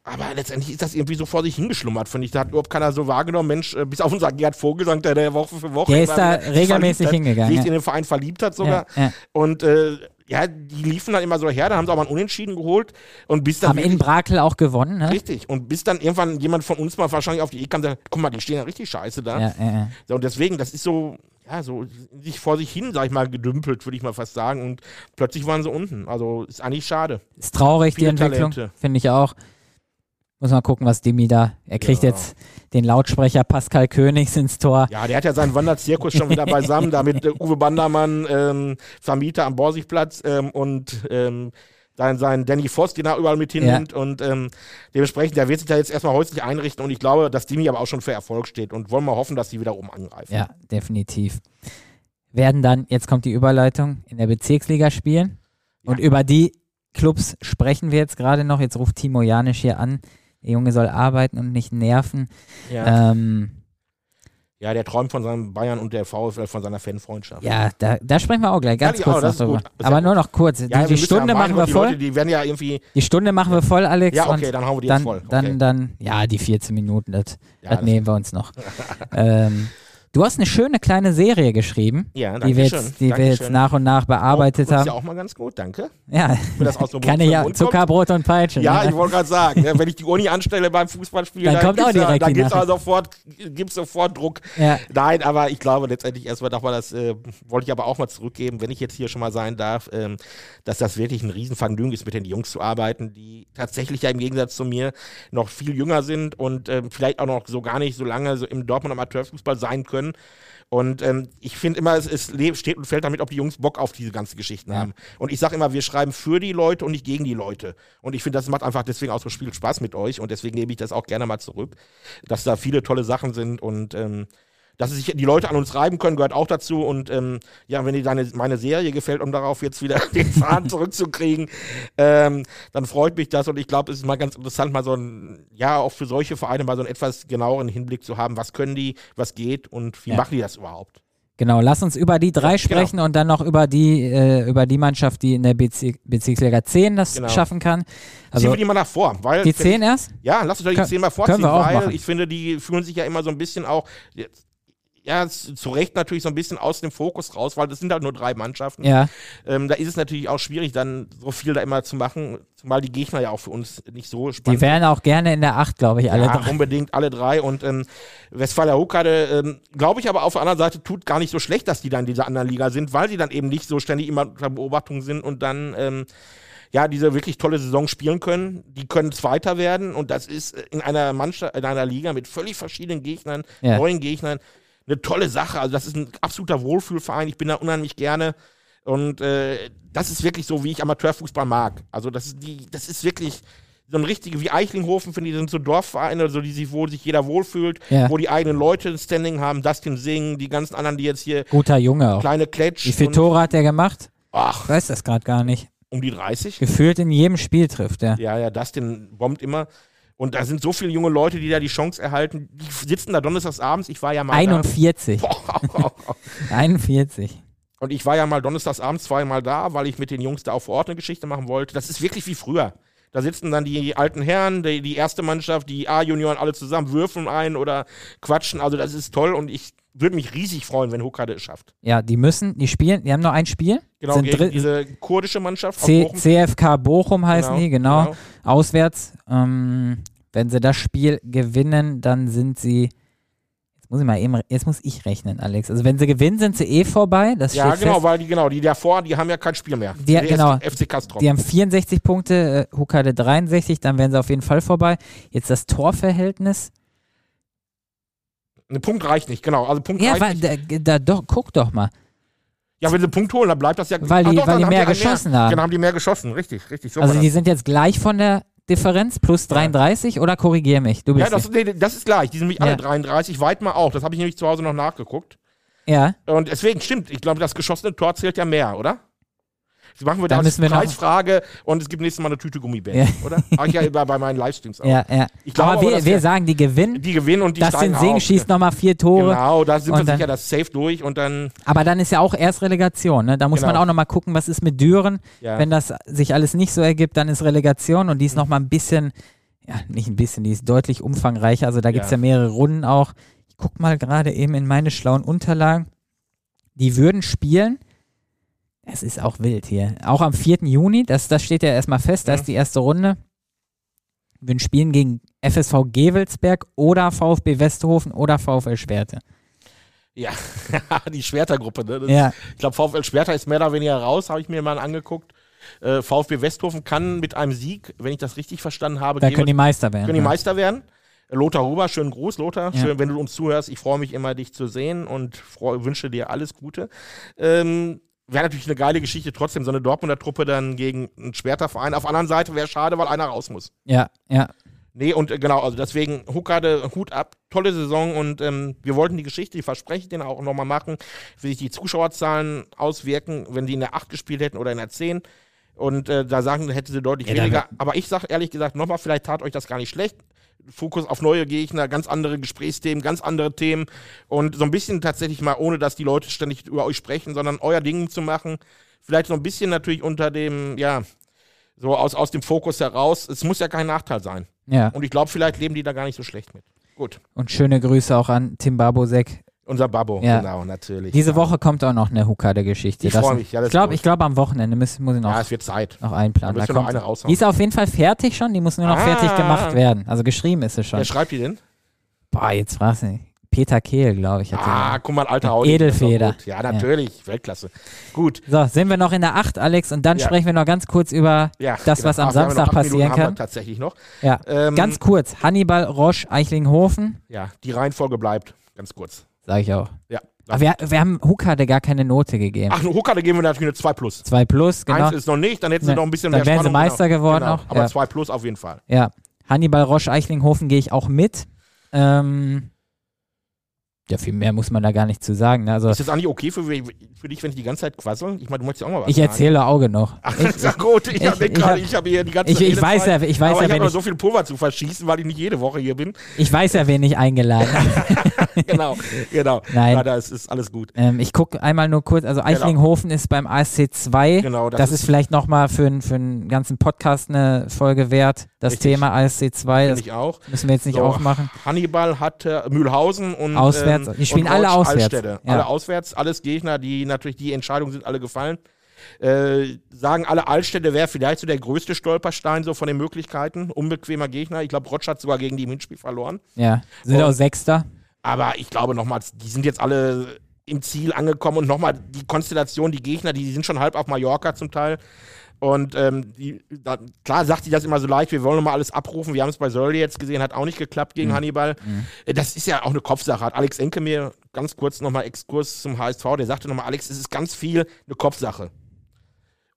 Aber letztendlich ist das irgendwie so vor sich hingeschlummert, finde ich. Da hat überhaupt keiner so wahrgenommen. Mensch, äh, bis auf unser Gerd Vogelsang, der, der Woche für Woche Der ist da regelmäßig hingegangen, Sich ja. in den Verein verliebt hat sogar. Ja, ja. Und äh, ja, die liefen dann immer so her, dann haben sie auch mal einen Unentschieden geholt. Und bis dann Haben in Brakel auch gewonnen, ne? Richtig. Und bis dann irgendwann jemand von uns mal wahrscheinlich auf die Idee kam, sagt, guck mal, die stehen ja richtig scheiße da. Ja, ja, ja. So, Und deswegen, das ist so, ja, so sich vor sich hin, sag ich mal, gedümpelt, würde ich mal fast sagen. Und plötzlich waren sie unten. Also ist eigentlich schade. Ist traurig, die Viele Entwicklung, Talente. finde ich auch. Muss mal gucken, was Demi da. Er kriegt Ja. jetzt den Lautsprecher Pascal Königs ins Tor. Ja, der hat ja seinen Wanderzirkus schon wieder beisammen, da mit äh, Uwe Bandermann, ähm, Vermieter am Borsigplatz ähm, und ähm, sein, sein Danny Voss, den er überall mit hinnimmt. Und ähm, dementsprechend, der wird sich da jetzt erstmal häuslich einrichten und ich glaube, dass Dimi aber auch schon für Erfolg steht und wollen wir hoffen, dass die wieder oben angreifen. Ja, definitiv. Werden dann, jetzt kommt die Überleitung, in der Bezirksliga spielen. Und Ja. über die Clubs sprechen wir jetzt gerade noch. Jetzt ruft Timo Janisch hier an. Der Junge soll arbeiten und nicht nerven. Ja. Ähm, ja, der träumt von seinem Bayern und der VfL von seiner Fanfreundschaft. ja, da, da sprechen wir auch gleich ganz Ja, kurz ist drüber. Aber nur noch kurz. Ja, die Stunde machen wir die voll. Leute, die werden ja irgendwie, Die Stunde machen wir voll, Alex. ja, okay, dann hauen wir die dann, jetzt voll. dann, Okay. dann, ja, die 14 Minuten, das, Ja, das- nehmen wir uns noch. ähm, du hast eine schöne kleine Serie geschrieben, ja, die danke wir schön. jetzt, die wir danke jetzt schön. nach und nach bearbeitet oh, das ist haben. ja auch mal ganz gut, danke. Ja, Wenn das aus kann ja. Zuckerbrot und Peitsche. Ja, ne? ich wollte gerade sagen, ne, wenn ich die Uni anstelle beim Fußballspiel, Dann kommt auch ja, direkt dann die gibt's auch sofort, gibt's sofort Druck. ja, Nein, aber ich glaube letztendlich erstmal nochmal, das äh, wollte ich aber auch mal zurückgeben, wenn ich jetzt hier schon mal sein darf, ähm, dass das wirklich ein Riesenvergnügen ist, mit den Jungs zu arbeiten, die tatsächlich ja im Gegensatz zu mir noch viel jünger sind und ähm, vielleicht auch noch so gar nicht so lange so im Dortmund Amateurfußball sein können. Und ähm, ich finde immer, es, es steht und fällt damit, ob die Jungs Bock auf diese ganzen Geschichten Ja. haben. Und ich sage immer, wir schreiben für die Leute und nicht gegen die Leute. Und ich finde, das macht einfach deswegen auch so viel Spaß mit euch. Und deswegen nehme ich das auch gerne mal zurück, dass da viele tolle Sachen sind und ähm, dass sich die Leute an uns reiben können, gehört auch dazu. Und ähm, ja, wenn dir deine, meine Serie gefällt, um darauf jetzt wieder den Faden zurückzukriegen, ähm, dann freut mich das. Und ich glaube, es ist mal ganz interessant, mal so ein, ja, auch für solche Vereine mal so einen etwas genaueren Hinblick zu haben. Was können die, was geht und wie Ja. machen die das überhaupt? genau. Lass uns über die drei Ja, sprechen und dann noch über die, äh, über die Mannschaft, die in der Bezirk Bezirksliga 10 das Genau. schaffen kann. Ziehen Also wir die mal nach vor. Weil die 10 erst? Ja, lass uns doch die Können- 10 mal vorziehen, weil ich finde, die fühlen sich ja immer so ein bisschen auch, jetzt- ja, zu Recht natürlich so ein bisschen aus dem Fokus raus, weil das sind halt nur drei Mannschaften. Ja, Ähm, da ist es natürlich auch schwierig, dann so viel da immer zu machen, zumal die Gegner ja auch für uns nicht so spannend die wären auch gerne in der 8, glaube ich, alle ja, drei. unbedingt alle drei. Und ähm, Westfalia Hochkade, ähm, glaube ich, aber auf der anderen Seite tut gar nicht so schlecht, dass die dann in dieser anderen Liga sind, weil sie dann eben nicht so ständig immer unter Beobachtung sind und dann ähm, ja diese wirklich tolle Saison spielen können. Die können Zweiter werden und das ist in einer Mannschaft, in einer Liga mit völlig verschiedenen Gegnern, Ja. neuen Gegnern, eine tolle Sache. Also das ist ein absoluter Wohlfühlverein. Ich bin da unheimlich gerne. Und äh, das ist wirklich so, wie ich Amateurfußball mag. Also das ist die, das ist wirklich so ein richtige, wie Eichlinghofen, finde ich, sind so Dorfvereine, so die sich, wo sich jeder wohlfühlt, Ja. wo die eigenen Leute ein Standing haben, Dustin Singh, die ganzen anderen, die jetzt hier Guter Junge auch. kleine Kletsch. Wie viele Tore hat der gemacht? Ach, Ich weiß das gerade gar nicht. um die 30. Gefühlt in jedem Spiel trifft er. Ja, ja, Dustin bombt immer. Und da sind so viele junge Leute, die da die Chance erhalten. Die sitzen da donnerstags abends. Ich war ja mal 41. da. 41. Und ich war ja mal donnerstags abends zweimal da, weil ich mit den Jungs da auch vor Ort eine Geschichte machen wollte. Das ist wirklich wie früher. Da sitzen dann die alten Herren, die, die erste Mannschaft, die A-Junioren alle zusammen, würfeln ein oder quatschen. Also das ist toll und ich würde mich riesig freuen, wenn Huckade es schafft. Ja, die müssen, die spielen, die haben noch ein Spiel. Genau, Sind gegen diese kurdische Mannschaft. C Bochum. CFK Bochum heißen Genau, die, genau. genau. Auswärts. Ähm, wenn sie das Spiel gewinnen, dann sind sie. Jetzt muss ich mal eben, jetzt muss ich rechnen, Alex. Also wenn sie gewinnen, sind sie eh vorbei. Das Ja, steht genau, fest. weil die, genau, die davor, die haben ja kein Spiel mehr. Die- genau. FC Castro. Die haben 64 Punkte, äh, Huckade 63, dann wären sie auf jeden Fall vorbei. Jetzt das Torverhältnis. Ein Punkt reicht nicht, genau. Also Punkt Ja, reicht weil, nicht. da, da doch, guck doch mal. Ja, wenn sie einen Punkt holen, dann bleibt das ja. Weil die- doch, weil dann die mehr geschossen haben. Genau, haben die mehr geschossen, richtig, richtig. So Also die sind jetzt gleich von der Differenz, plus 33 oder korrigier mich? Du bist ja, das, nee, das ist gleich. Die sind nämlich Ja. alle 33, Weidmar auch. Das habe ich nämlich zu Hause noch nachgeguckt. ja. Und deswegen stimmt. Ich glaube, das geschossene Tor zählt ja mehr, oder? Machen wir da noch- Preisfrage und es gibt nächstes Mal eine Tüte Gummibärchen, Ja. oder? Mach ich ja bei, bei meinen Livestreams auch. Ja, ja. Ich glaube aber aber, wir, dass wir sagen, die gewinnen. Die gewinnen und die Das sind Sing schießt nochmal vier Tore. Genau, da sind wir dann- sicher, das safe durch und dann, Aber dann ist ja auch erst Relegation. Ne? Da muss man Genau. auch nochmal gucken, was ist mit Düren. ja. Wenn das sich alles nicht so ergibt, dann ist Relegation und die ist nochmal ein bisschen, ja, nicht ein bisschen, die ist deutlich umfangreicher. Also da gibt es ja. Ja. mehrere Runden auch. Ich guck mal gerade eben in meine schlauen Unterlagen. Die würden spielen. Es ist auch wild hier. Auch am 4. Juni, das, das steht ja erstmal fest, da Mhm. ist die erste Runde. Würden spielen gegen FSV Gewelsberg oder VfB Westerhofen oder VfL Schwerte. ja, die Schwertergruppe, ne? Ja, Ich glaube, VfL Schwerter ist mehr oder weniger raus, habe ich mir mal angeguckt. Äh, VfB Westhofen kann mit einem Sieg, wenn ich das richtig verstanden habe, da können die Meister werden. können die ja. Meister werden. Lothar Huber, schönen Gruß, Lothar. Ja. Schön, wenn du uns zuhörst. Ich freue mich immer, dich zu sehen und wünsche dir alles Gute. Ähm, wäre natürlich eine geile Geschichte, trotzdem so eine Dortmunder Truppe dann gegen einen Schwerterverein. Auf der anderen Seite wäre schade, weil einer raus muss. Ja, ja. Nee, und äh, genau, also deswegen Huckade, Hut ab, tolle Saison und ähm, wir wollten die Geschichte, die verspreche ich denen auch nochmal machen, wie sich die Zuschauerzahlen auswirken, wenn die in der 8 gespielt hätten oder in der 10. Und äh, da sagen, hätte sie deutlich Ja, weniger. Aber ich sage ehrlich gesagt nochmal, vielleicht tat euch das gar nicht schlecht. Fokus auf neue Gegner, ganz andere Gesprächsthemen, ganz andere Themen und so ein bisschen tatsächlich mal, ohne dass die Leute ständig über euch sprechen, sondern euer Ding zu machen. Vielleicht so ein bisschen natürlich unter dem, ja, so aus, aus dem Fokus heraus. Es muss ja kein Nachteil sein. Ja, Und ich glaube, vielleicht leben die da gar nicht so schlecht mit. Gut. und schöne Grüße auch an Tim Babosek. Unser Babbo, Ja. genau, natürlich. Diese ja. Woche kommt auch noch eine Hukade-Geschichte. Ich Das- freu mich, ja, ich glaube, glaube am Wochenende muss, muss ich noch, Ja, es wird Zeit. noch einplanen. Da wir noch kommt, eine raushauen. die ist auf jeden Fall fertig schon, die muss nur noch Ah. fertig gemacht werden. Also geschrieben ist sie schon. Wer schreibt die denn? Boah, jetzt fragst du mich. Peter Kehl, glaube ich. Ah, gemacht. guck mal, alter Audi. Edelfeder. Ja, natürlich. Weltklasse. Gut. so, sind wir noch in der 8, Alex, und dann Ja. sprechen wir noch ganz kurz über Ja, das, was am Ach, Samstag Minuten passieren wir kann. Tatsächlich noch. Ja, Ähm, ganz kurz. Hannibal, Roche, Eichlinghofen, Ja, die Reihenfolge bleibt. Ganz kurz. Sage ich auch. Ja. Aber wir, wir haben Hukade gar keine Note gegeben. Ach, Huckade geben wir natürlich eine 2 plus. 2 plus, genau. Eins ist noch nicht, dann hätten sie Ne, noch ein bisschen dann mehr wären sie Spannung, Meister genau. geworden genau. noch, Aber ja. 2 plus auf jeden Fall. Ja, Hannibal Roche Eichlinghofen gehe ich auch mit. Ähm, ja, viel mehr muss man da gar nicht zu sagen. Ne? Also Ist das eigentlich okay für, für dich, wenn ich die ganze Zeit quassel? Ich meine, du möchtest ja auch mal was ich sagen. erzähle auch genug. Ach, Ich, ist ja gut. Ich, ich- habe ich gerade, hab- ich habe hier die ganze ich, ich weiß ja, Redezeit, ich weiß aber ja, ich habe noch so viel Pulver zu verschießen, weil ich nicht jede Woche hier bin. ich weiß ja, wen ich eingeladen habe. genau, genau. Nein. Ja, das ist alles gut. ähm, ich gucke einmal nur kurz, also Eichlinghofen ist beim ASC 2. Genau, Das, ist vielleicht nochmal für, für einen ganzen Podcast eine Folge wert. Das Richtig. Thema ASC 2, finde das ich auch. müssen wir jetzt nicht So, aufmachen. Hannibal hat äh, Mühlhausen und Auswärts. Ähm, Die spielen alle auswärts. Ja. Alle auswärts, alles Gegner, die natürlich die Entscheidungen sind alle gefallen. Äh, sagen alle, Altstädte wäre vielleicht so der größte Stolperstein so von den Möglichkeiten. Unbequemer Gegner. Ich glaube, Rotsch hat sogar gegen die im Hinspiel verloren. Ja, sind Und- auch Sechster. Aber ich glaube nochmal, die sind jetzt alle im Ziel angekommen und nochmal die Konstellation, die Gegner, die sind schon halb auf Mallorca zum Teil. Und ähm, die, da, klar sagt sie das immer so leicht, wir wollen nochmal alles abrufen. Wir haben es bei Sölde jetzt gesehen, hat auch nicht geklappt gegen Mhm. Hannibal. Äh, Das ist ja auch eine Kopfsache. Hat Alex Enke mir ganz kurz nochmal Exkurs zum HSV, der sagte nochmal, Alex, es ist ganz viel eine Kopfsache.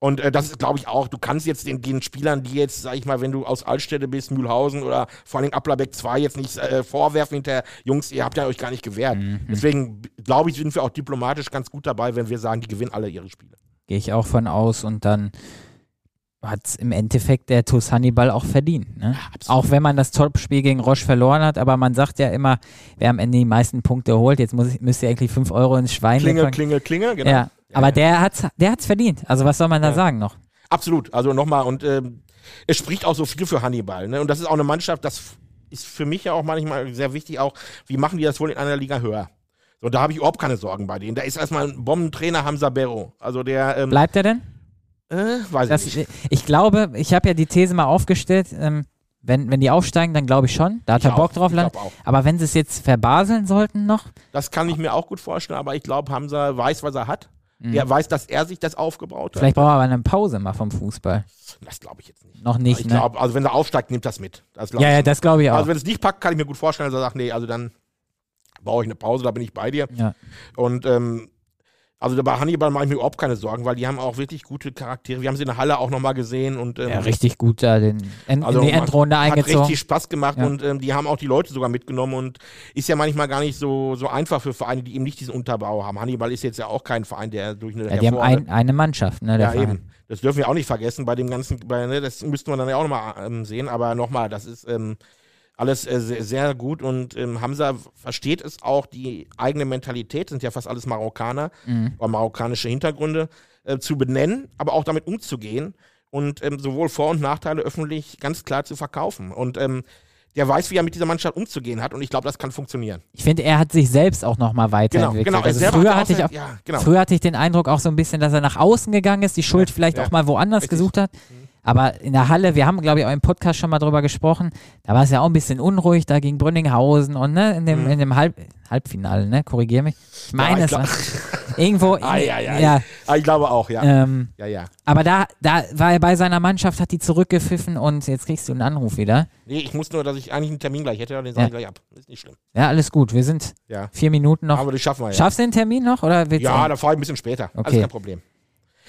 Und äh, das ist, glaube ich, auch, du kannst jetzt den, den Spielern, die jetzt, sag ich mal, wenn du aus Altstädte bist, Mühlhausen oder vor allem Applerbeck 2 jetzt nicht äh, vorwerfen hinter, Jungs, ihr habt ja euch gar nicht gewehrt. Deswegen, glaube ich, sind wir auch diplomatisch ganz gut dabei, wenn wir sagen, die gewinnen alle ihre Spiele. Gehe ich auch von aus und dann hat es im Endeffekt der TuS Hannibal auch verdient. Ne? auch wenn man das Topspiel gegen Roche verloren hat, aber man sagt ja immer, wer am Ende die meisten Punkte holt, jetzt muss ich, müsst ihr eigentlich 5 Euro ins Schwein Klingel, legen. klingel, klingel, genau. Ja, aber der hat's, der hat's verdient. Also was soll man da Ja. sagen noch? Absolut. Also nochmal, und ähm, es spricht auch so viel für Hannibal. Ne? Und das ist auch eine Mannschaft, das ist für mich ja auch manchmal sehr wichtig, auch, wie machen die das wohl in einer Liga höher? So, da habe ich überhaupt keine Sorgen bei denen. Da ist erstmal ein Bombentrainer Hamza Berro. Also der, ähm, Bleibt er denn? Äh, weiß Das, ich nicht. ich glaube, ich habe ja die These mal aufgestellt, ähm, wenn, wenn die aufsteigen, dann glaube ich schon. Da hat Ich er Bock auch. drauf. Ich Land. Aber wenn sie es jetzt verbaseln sollten noch, Das kann ich mir auch gut vorstellen, aber ich glaube, Hamza weiß, was er hat. Er weiß, dass er sich das aufgebaut hat. Mhm. vielleicht brauchen wir aber eine Pause mal vom Fußball. Das glaube ich jetzt nicht. Noch nicht, ich ne? also wenn er aufsteigt, nimmt das mit. Das Ja, ja, das glaube ich auch. Also wenn es nicht packt, kann ich mir gut vorstellen, dass er sagt, nee, also dann brauche ich eine Pause, da bin ich bei dir. ja. Und ähm, also bei Hannibal mache ich mir überhaupt keine Sorgen, weil die haben auch wirklich gute Charaktere. Wir haben sie in der Halle auch nochmal gesehen und ähm, ja, richtig gut da den, en, also in die Endrunde hat eingezogen. richtig Spaß gemacht Ja. und ähm, die haben auch die Leute sogar mitgenommen und ist ja manchmal gar nicht so, so einfach für Vereine, die eben nicht diesen Unterbau haben. Hannibal ist jetzt ja auch kein Verein, der durch eine Ja, die haben ein, eine Mannschaft, ne, ja, Verein. eben. Das dürfen wir auch nicht vergessen bei dem ganzen, bei, ne, das müssten wir dann ja auch nochmal ähm, sehen, aber nochmal, das ist ähm, alles äh, sehr, sehr gut und ähm, Hamza versteht es auch, die eigene Mentalität, sind ja fast alles Marokkaner Mhm. oder marokkanische Hintergründe, äh, zu benennen, aber auch damit umzugehen und ähm, sowohl Vor- und Nachteile öffentlich ganz klar zu verkaufen. Und ähm, der weiß, wie er mit dieser Mannschaft umzugehen hat und ich glaube, das kann funktionieren. Ich finde, er hat sich selbst auch nochmal Genau, weiterentwickelt. genau. Er Also früher hat hatte ich auch ja, genau. Früher hatte ich den Eindruck auch so ein bisschen, dass er nach außen gegangen ist, die Schuld Ja, vielleicht ja. auch mal woanders Richtig. gesucht hat. Aber in der Halle, wir haben, glaube ich, auch im Podcast schon mal drüber gesprochen, da war es ja auch ein bisschen unruhig, da gegen Brünninghausen und ne, in dem, in dem Halb, Halbfinale, ne? Korrigier mich. Ich meine, Mhm. ich es irgendwo. in- Ei, ei, ei. Ja, Ah, ich glaube auch, ja. ähm, ja, ja. aber da, da war er bei seiner Mannschaft, hat die zurückgepfiffen und jetzt kriegst du einen Anruf wieder. Nee, ich muss nur, dass ich eigentlich einen Termin gleich hätte, den sage Ja. ich gleich ab. Ist nicht schlimm. Ja, alles gut. Wir sind Ja. vier Minuten noch. Aber das schaffen wir ja. Schaffst du den Termin noch? Oder Ja, da fahre ich ein bisschen später. Okay. Alles kein Problem.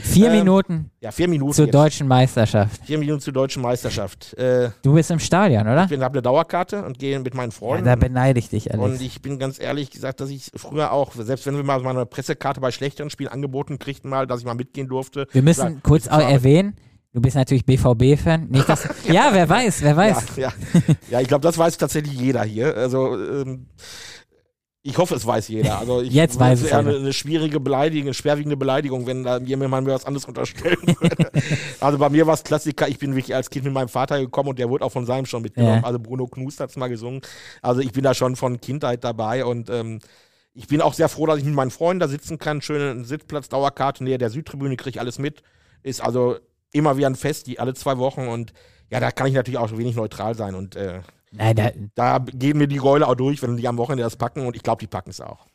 Vier ähm, Minuten Ja, vier Minuten. zur jetzt. deutschen Meisterschaft. Vier Minuten zur deutschen Meisterschaft. Äh, Du bist im Stadion, oder? ich habe eine Dauerkarte und gehe mit meinen Ja, Freunden. da beneide ich dich, Alex. und ich bin ganz ehrlich gesagt, dass ich früher auch, selbst wenn wir mal so eine Pressekarte bei schlechteren Spielen angeboten kriegten, mal, dass ich mal mitgehen durfte. Wir müssen Ja, kurz auch erwähnen, du bist natürlich BVB-Fan. Ja, wer weiß, wer weiß. Ja, ja. ja ich glaube, das weiß tatsächlich jeder hier. Also, ähm, ich hoffe, es weiß jeder. Also ich, Jetzt weiß es jeder. eine, eine schwierige Beleidigung, eine schwerwiegende Beleidigung, wenn da jemand mir was anderes unterstellen würde. also bei mir war es Klassiker, ich bin wirklich als Kind mit meinem Vater gekommen und der wurde auch von seinem schon mitgenommen. Ja. Also Bruno Knust hat es mal gesungen. Also ich bin da schon von Kindheit dabei und ähm, ich bin auch sehr froh, dass ich mit meinen Freunden da sitzen kann. Schöne Sitzplatz, Dauerkarte, näher der Südtribüne, kriege ich alles mit. Ist also immer wieder ein Fest, die alle zwei Wochen und ja, da kann ich natürlich auch wenig neutral sein und äh, Nein, da da gehen mir die Gäule auch durch, wenn die am Wochenende das packen und ich glaube, die packen es auch.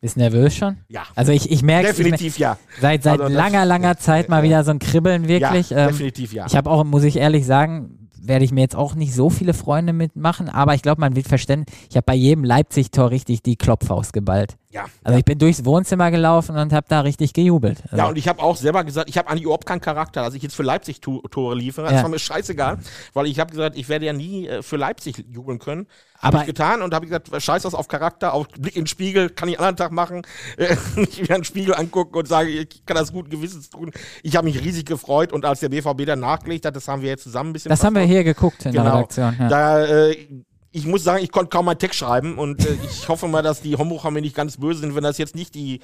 bist nervös schon. Ja. Also ich, ich merke definitiv ja. seit, seit Also langer, langer Zeit mal wieder so ein Kribbeln wirklich. ja, ähm, definitiv ja. Ich habe auch, muss ich ehrlich sagen, werde ich mir jetzt auch nicht so viele Freunde mitmachen, aber ich glaube, man wird verstehen, ich habe bei jedem Leipzig-Tor richtig die Klopfhaus geballt. Ja. Also ich bin durchs Wohnzimmer gelaufen und habe da richtig gejubelt. Also, Ja, und ich habe auch selber gesagt, ich habe eigentlich überhaupt keinen Charakter, dass ich jetzt für Leipzig tu Tore liefere. Das Ja. war mir scheißegal, weil ich habe gesagt, ich werde ja nie äh, für Leipzig jubeln können. Habe ich getan und habe gesagt, scheiß das auf Charakter, auf Blick in den Spiegel, kann ich einen anderen Tag machen. Äh, ich mir einen Spiegel angucken und sage, ich kann das guten Gewissens tun. Ich habe mich riesig gefreut und als der BVB dann nachgelegt hat, das haben wir jetzt zusammen ein bisschen das haben wir hier geguckt in der Genau. Redaktion. Ja. Da, äh, ich muss sagen, ich konnte kaum meinen Text schreiben und äh, ich hoffe mal, dass die Homburger mir nicht ganz böse sind, wenn das jetzt nicht die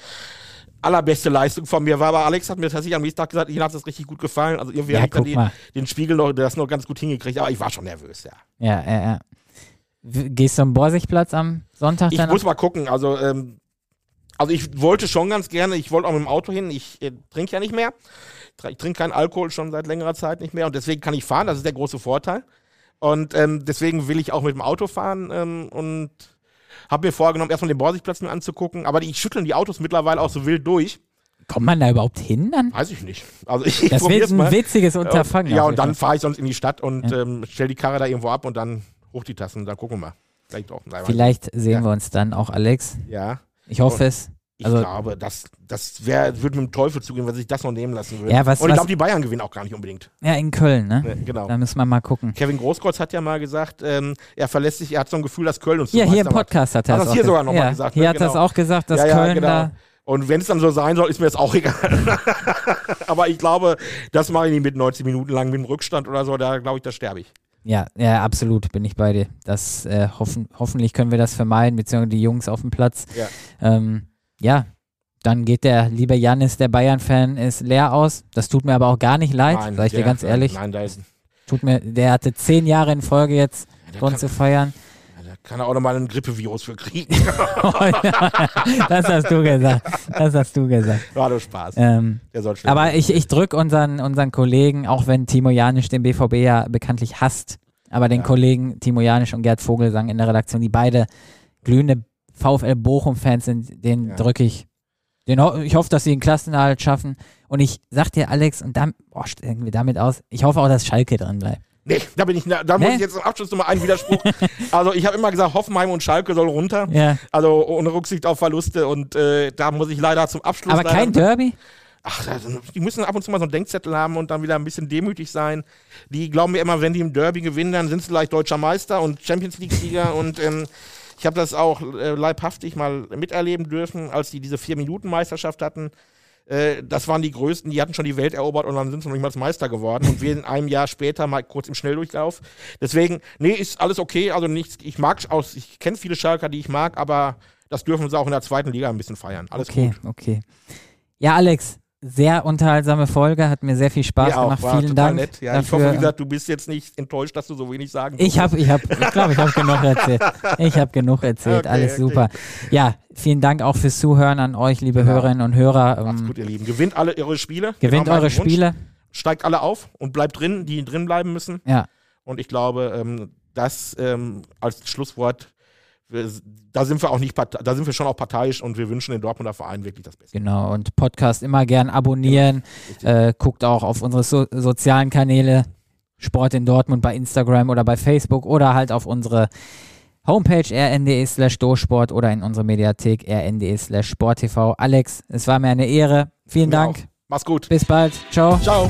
allerbeste Leistung von mir war. Aber Alex hat mir tatsächlich am nächsten Tag gesagt, ihm hat das richtig gut gefallen. Also irgendwie Ja, habe ich dann die, den Spiegel noch, das noch ganz gut hingekriegt. Aber ich war schon nervös, ja. Ja, ja, ja. Gehst du am Borsigplatz am Sonntag Ich dann? muss mal gucken. Also, ähm, also ich wollte schon ganz gerne, ich wollte auch mit dem Auto hin. Ich äh, trinke ja nicht mehr. Ich trinke keinen Alkohol schon seit längerer Zeit nicht mehr und deswegen kann ich fahren. Das ist der große Vorteil. Und ähm, deswegen will ich auch mit dem Auto fahren ähm, und habe mir vorgenommen, erstmal den Borsigplatz mir anzugucken. Aber die schütteln die Autos mittlerweile auch so wild durch. Kommt man da überhaupt hin dann? Weiß ich nicht. Also ich, Das wird ein mal. witziges Unterfangen. Ja, und dann fahre ich sonst in die Stadt und ähm, stell die Karre da irgendwo ab und dann hoch die Tassen und dann gucken wir mal. Vielleicht auch. Vielleicht sehen Ja. wir uns dann auch, Alex. Ja. Ich hoffe es. Ich Also- glaube, das, das wär, würde mit dem Teufel zugehen, wenn sich das noch nehmen lassen würde. Ja, was- Und ich glaube, die Bayern gewinnen auch gar nicht unbedingt. Ja, in Köln, ne? Ne, genau. Da müssen wir mal gucken. Kevin Großkreuz hat ja mal gesagt, ähm, er verlässt sich, er hat so ein Gefühl, dass Köln uns Ja, hier im. Podcast hat er Hat es das hier sogar noch mal ja, gesagt, Hier ne? hat es Genau. auch gesagt, dass Ja, ja, Köln genau. da. Und wenn es dann so sein soll, ist mir das auch egal. Aber ich glaube, das mache ich nicht mit 90 Minuten lang mit dem Rückstand oder so. Da glaube ich, da sterbe ich. Ja, ja, absolut, bin ich bei dir. Das äh, hoffen, hoffentlich können wir das vermeiden, beziehungsweise die Jungs auf dem Platz. Ja. Ähm, ja, dann geht der liebe Jannis, der Bayern-Fan, ist leer aus. Das tut mir aber auch gar nicht leid, sag ich dir ganz ehrlich. Nein, da ist, Tut mir, der hatte zehn Jahre in Folge jetzt der Grund zu feiern. da kann er auch nochmal einen Grippevirus für kriegen. das hast du gesagt. Das hast du gesagt. War doch Spaß. Ähm, aber ich, ich drücke unseren, unseren Kollegen, auch wenn Timo Janisch den BVB ja bekanntlich hasst, aber den Ja. Kollegen Timo Janisch und Gerd Vogelsang in der Redaktion, die beide glühende VfL Bochum-Fans sind, den Ja. drücke ich. Den, ho ich hoffe, dass sie den Klassenerhalt schaffen. Und ich sag dir, Alex, und dann, boah, steigen wir damit aus, ich hoffe auch, dass Schalke drin bleibt. Nee, da bin ich, da muss Nee? ich jetzt zum Abschluss nochmal einen Widerspruch. also ich habe immer gesagt, Hoffenheim und Schalke soll runter. Ja. Also ohne Rücksicht auf Verluste und äh, da muss ich leider zum Abschluss. Aber kein Derby? Ach, die müssen ab und zu mal so einen Denkzettel haben und dann wieder ein bisschen demütig sein. Die glauben mir immer, wenn die im Derby gewinnen, dann sind sie gleich deutscher Meister und Champions League-Sieger und ähm, ich habe das auch äh, leibhaftig mal miterleben dürfen, als die diese Vier-Minuten-Meisterschaft hatten. Äh, das waren die größten, die hatten schon die Welt erobert und dann sind sie noch nicht mal als Meister geworden und wir in einem Jahr später mal kurz im Schnelldurchlauf. Deswegen, nee, ist alles okay. Also nichts, ich mag aus, ich kenne viele Schalker, die ich mag, aber das dürfen sie auch in der zweiten Liga ein bisschen feiern. Alles okay, gut. okay. Ja, Alex, sehr unterhaltsame Folge, hat mir sehr viel Spaß auch, gemacht. Vielen Dank. nett. Ja, ich dafür. hoffe, wie gesagt, du bist jetzt nicht enttäuscht, dass du so wenig sagen Ich habe, ich habe, ich glaube, ich habe genug erzählt. Ich habe genug erzählt. Okay, Alles okay. super. Ja, vielen Dank auch fürs Zuhören an euch, liebe Genau. Hörerinnen und Hörer. Macht's Ähm, gut, ihr Lieben. Gewinnt alle eure Spiele. gewinnt Genau eure Wunsch. Spiele. Steigt alle auf und bleibt drin, die drin bleiben müssen. Ja, Und ich glaube, ähm, das ähm, als Schlusswort, wir, da sind wir auch nicht, da sind wir schon auch parteiisch und wir wünschen den Dortmunder Verein wirklich das Beste. genau. Und Podcast immer gern abonnieren. Richtig. Äh, guckt auch auf unsere so sozialen Kanäle Sport in Dortmund bei Instagram oder bei Facebook oder halt auf unsere Homepage rnde slash Dosport oder in unsere Mediathek rnde slash sporttv. Alex, es war mir eine Ehre. Vielen Dank. auch. Mach's gut. Bis bald. Ciao. Ciao.